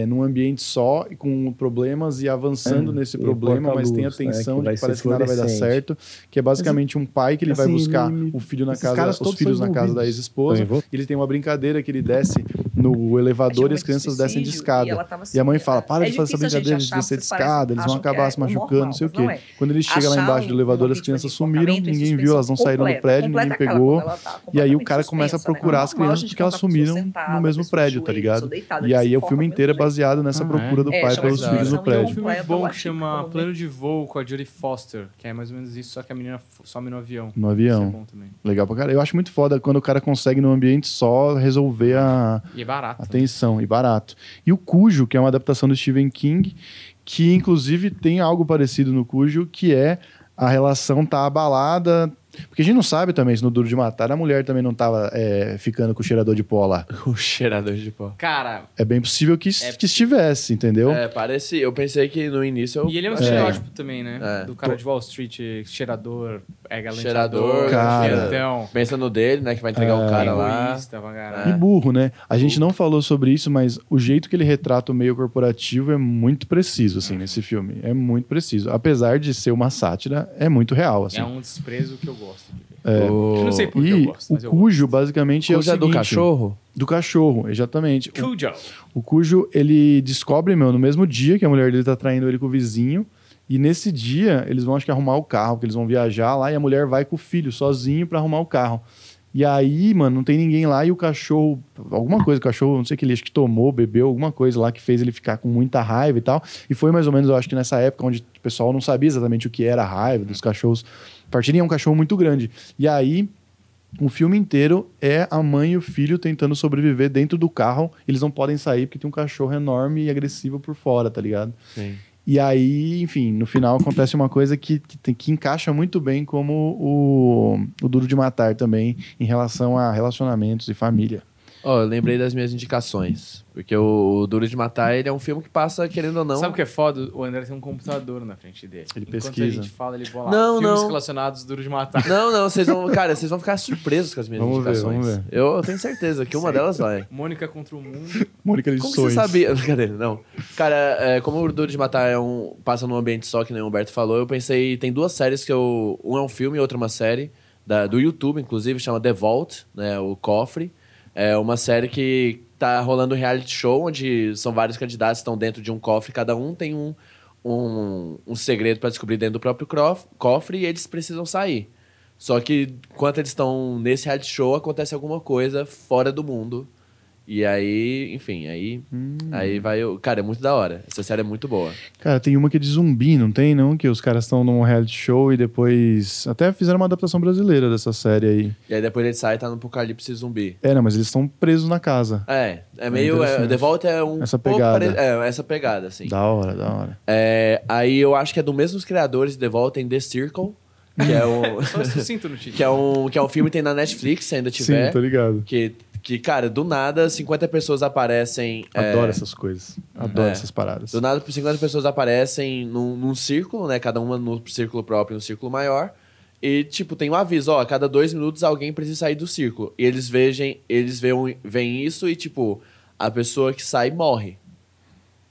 num ambiente só e com problemas e avançando É, nesse e problema, mas tem a né, tensão que de vai que parece que nada vai dar certo, que é basicamente um pai que ele vai assim, buscar me- o filho na casa, os filhos na casa da ex-esposa. Ele tem uma brincadeira que ele desce no elevador e as Chama de crianças descem de escada. e tava E a mãe assim, fala, é- para é de fazer essa brincadeira de descer de escada, eles vão que acabar é se machucando, não sei o quê. é. Quando ele chega lá embaixo do elevador, as crianças sumiram, ninguém viu, elas não saíram do prédio, ninguém pegou. tá E aí o cara começa a né? procurar as crianças porque elas sumiram, no mesmo prédio, de tá joelho, ligado? deitada, E aí o filme inteiro é baseado nessa Ah, procura é? do É, pai chama pelos filhos no prédio. Um filme bom que chama Plano de Voo com a Jodie Foster, que é mais ou menos isso, só que a menina some no avião. No Isso é avião. bom também. Legal pra caralho. Eu acho muito foda quando o cara consegue, num ambiente só, resolver a, E é barato. a tensão e barato. E o Cujo, que é uma adaptação do Stephen King, que inclusive tem algo parecido no Cujo, que é a relação tá abalada. Porque a gente não sabe também se no Duro de Matar a mulher também não tava é, ficando com o cheirador de pó lá. O cheirador de pó. Cara, É bem possível que, É que estivesse, entendeu? É, parece. Eu pensei que no início. Eu, e ele é um achei- estereótipo também, né? É. Do cara de Wall Street, cheirador, é galanteador, Cheirador, Cara. então, Pensa no dele, né? Que vai entregar É. o cara lá. egoísta, E burro, né? A gente não falou sobre isso, mas o jeito que ele retrata o meio corporativo é muito preciso, assim, nesse filme. É muito preciso. Apesar de ser uma sátira, é muito real, assim. É um desprezo que eu gosto. O... Eu não sei por que eu gosto, o Cujo, basicamente, é o Cujo é seguinte... do cachorro? Do cachorro, exatamente. O, Cujo. o Cujo, ele descobre, meu, no mesmo dia que a mulher dele tá traindo ele com o vizinho, e nesse dia eles vão, acho que, arrumar o carro, porque eles vão viajar lá, e a mulher vai com o filho sozinho pra arrumar o carro. E aí, mano, não tem ninguém lá e o cachorro, alguma coisa, o cachorro, não sei o que ele acho que tomou, bebeu, alguma coisa lá que fez ele ficar com muita raiva e tal. E foi mais ou menos, eu acho que nessa época onde o pessoal não sabia exatamente o que era a raiva dos cachorros. Partilha é um cachorro muito grande. E aí, o filme inteiro é a mãe e o filho tentando sobreviver dentro do carro. Eles não podem sair porque tem um cachorro enorme e agressivo por fora, tá ligado? Sim. E aí, enfim, no final acontece uma coisa que, que, tem- que encaixa muito bem como o, o Duro de Matar também, em relação a relacionamentos e família. Ó, eu lembrei das minhas indicações. Porque o, o Duro de Matar, ele é um filme que passa, querendo ou não. Sabe o que é foda? O André tem um computador na frente dele. Ele Enquanto pesquisa. a gente fala, ele bola Não, filmes não. relacionados duros de matar. Não, não, vocês vão. Cara, vocês vão ficar surpresos com as minhas Vamos ver, indicações. vamos ver. Eu, eu tenho certeza que uma delas vai. Mônica contra o mundo. Mônica Como que você sabia? Brincadeira, não. Cara, é, como o Duro de Matar é um, passa num ambiente só, que nem o Humberto falou, eu pensei, tem duas séries que eu... Um é um filme e outra é uma série, da, do YouTube, inclusive, chama The Vault, né, o Cofre. É uma série que tá rolando um reality show, onde são vários candidatos que estão dentro de um cofre, cada um tem um, um, um segredo para descobrir dentro do próprio cofre e eles precisam sair. Só que, enquanto eles estão nesse reality show, acontece alguma coisa fora do mundo. E aí, enfim, aí, aí vai. o- Cara, é muito da hora. Essa série é muito boa. Cara, tem uma que é de zumbi, não tem, não? Que os caras estão num reality show e depois. Até fizeram uma adaptação brasileira dessa série aí. E aí depois ele sai e tá no apocalipse zumbi. É, não, mas eles estão presos na casa. É, é meio. É, interessante. The Vault é um. Essa pouco pegada. pare- É, essa pegada, assim. Da hora, da hora. É, aí eu acho que é do mesmos criadores de The Vault, tem The Circle, que é o. Só sucinto no título. que, é um, que é um filme que tem na Netflix, se ainda tiver. Sim, tô ligado. Que, que, cara, do nada, 50 pessoas aparecem. é, Adoro essas coisas. Adoro É. essas paradas. Do nada, 50 pessoas aparecem num, num círculo, né? Cada uma no círculo próprio no círculo maior. E, tipo, tem um aviso, ó, a cada dois minutos alguém precisa sair do círculo. E eles vejam, eles veem, veem isso e, tipo, a pessoa que sai morre.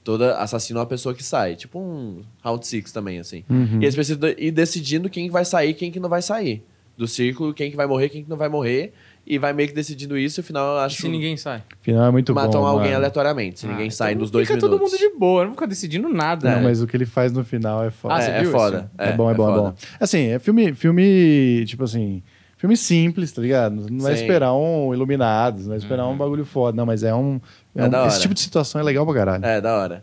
Toda assassinam a pessoa que sai. Tipo um Round Six também, assim. Uhum. E eles precisam ir decidindo quem vai sair quem que não vai sair. Do círculo, quem que vai morrer, quem que não vai morrer. E vai meio que decidindo isso, e no final, eu E acho se que ninguém sai? Final é muito matam bom. alguém mano. aleatoriamente. Se Ah, ninguém então sai nos dois fica minutos. todo mundo de boa, eu não vou ficar decidindo nada. Não, É. mas o que ele faz no final é foda. Ah, é, você é foda. isso? É, bom, é, bom, é foda. bom. Assim, é filme, filme, tipo assim, filme simples, tá ligado? Não vai Sim. esperar um Iluminados, não vai esperar um bagulho foda. Não, mas é um. é É um- esse tipo de situação é legal pra caralho. É, da hora.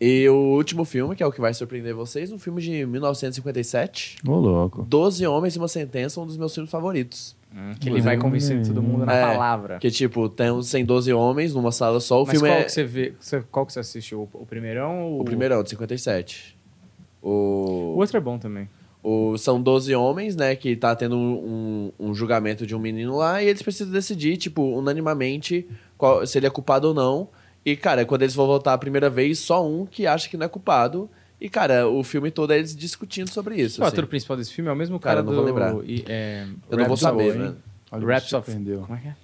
E o último filme, que é o que vai surpreender vocês, um filme de 1957. Ô, louco. Doze Homens e uma Sentença, um dos meus filmes favoritos. Hum, que ele vai convencendo todo mundo na É, palavra. Que, tipo, tem uns 12 homens numa sala só. O Mas filme qual é que você vê? Qual que você assistiu? O, o primeirão ou o primeirão, de 57. O... O outro é bom também. O, são 12 homens, né, que tá tendo um, um julgamento de um menino lá e eles precisam decidir, tipo, unanimamente qual- se ele é culpado ou não. E, cara, quando eles vão voltar a primeira vez, só um que acha que não é culpado. E, cara, o filme todo é eles discutindo sobre isso. o assim. ator principal desse filme é o mesmo Cara, cara, eu não do... vou lembrar. e- é, Eu não vou saber, né? Raps of... surpreendeu. Como é que é?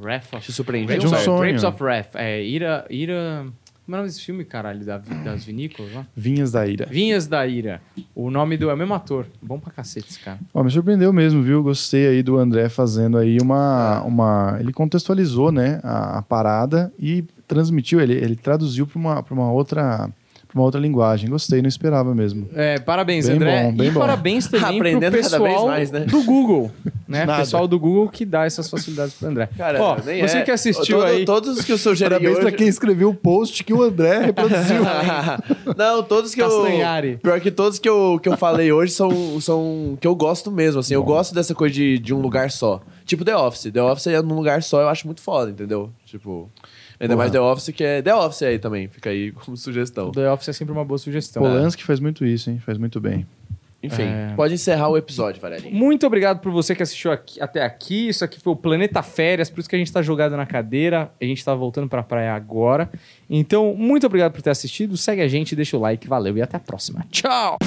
Wrath of... Surpreendeu? É de um sonho. Rapes of Wrath. É, Ira... Ira... Como é o nome desse filme, caralho? Da, das vinícolas lá? Vinhas da Ira. Vinhas da Ira. O nome do... É o mesmo ator. Bom pra cacete esse cara. Ó, me surpreendeu mesmo, viu? Gostei aí do André fazendo aí uma. uma ele contextualizou, né, a, a parada e transmitiu, ele, ele traduziu para uma, pra uma outra. Uma outra linguagem. Gostei, não esperava mesmo. É, parabéns, Bem André. bom, bem e bom. parabéns também Aprendendo pro cada vez pessoal mais, né? do Google. Né? Nada. Pessoal do Google que dá essas facilidades pro André. Cara, Ó, nem você é. que assistiu Todo- aí... Todos os que eu sugeri Parabéns hoje... pra quem escreveu o post que o André reproduziu. não, todos que Castanhari. eu. Pior que todos que eu, que eu falei hoje são, são que eu gosto mesmo, assim. Eu gosto dessa coisa de, de um lugar só. Tipo The Office. The Office é num lugar só, eu acho muito foda, entendeu? Tipo. Ainda Porra. mais The Office, que é The Office aí também. Fica aí como sugestão. The Office é sempre uma boa sugestão. Polanski faz muito isso, hein? Faz muito bem. Enfim, É. pode encerrar o episódio, Varelli. Muito obrigado por você que assistiu aqui- até aqui. Isso aqui foi o Planeta Férias, por isso que a gente tá jogado na cadeira. A gente tá voltando pra praia agora. Então, muito obrigado por ter assistido. Segue a gente, deixa o like. Valeu e até a próxima. Tchau!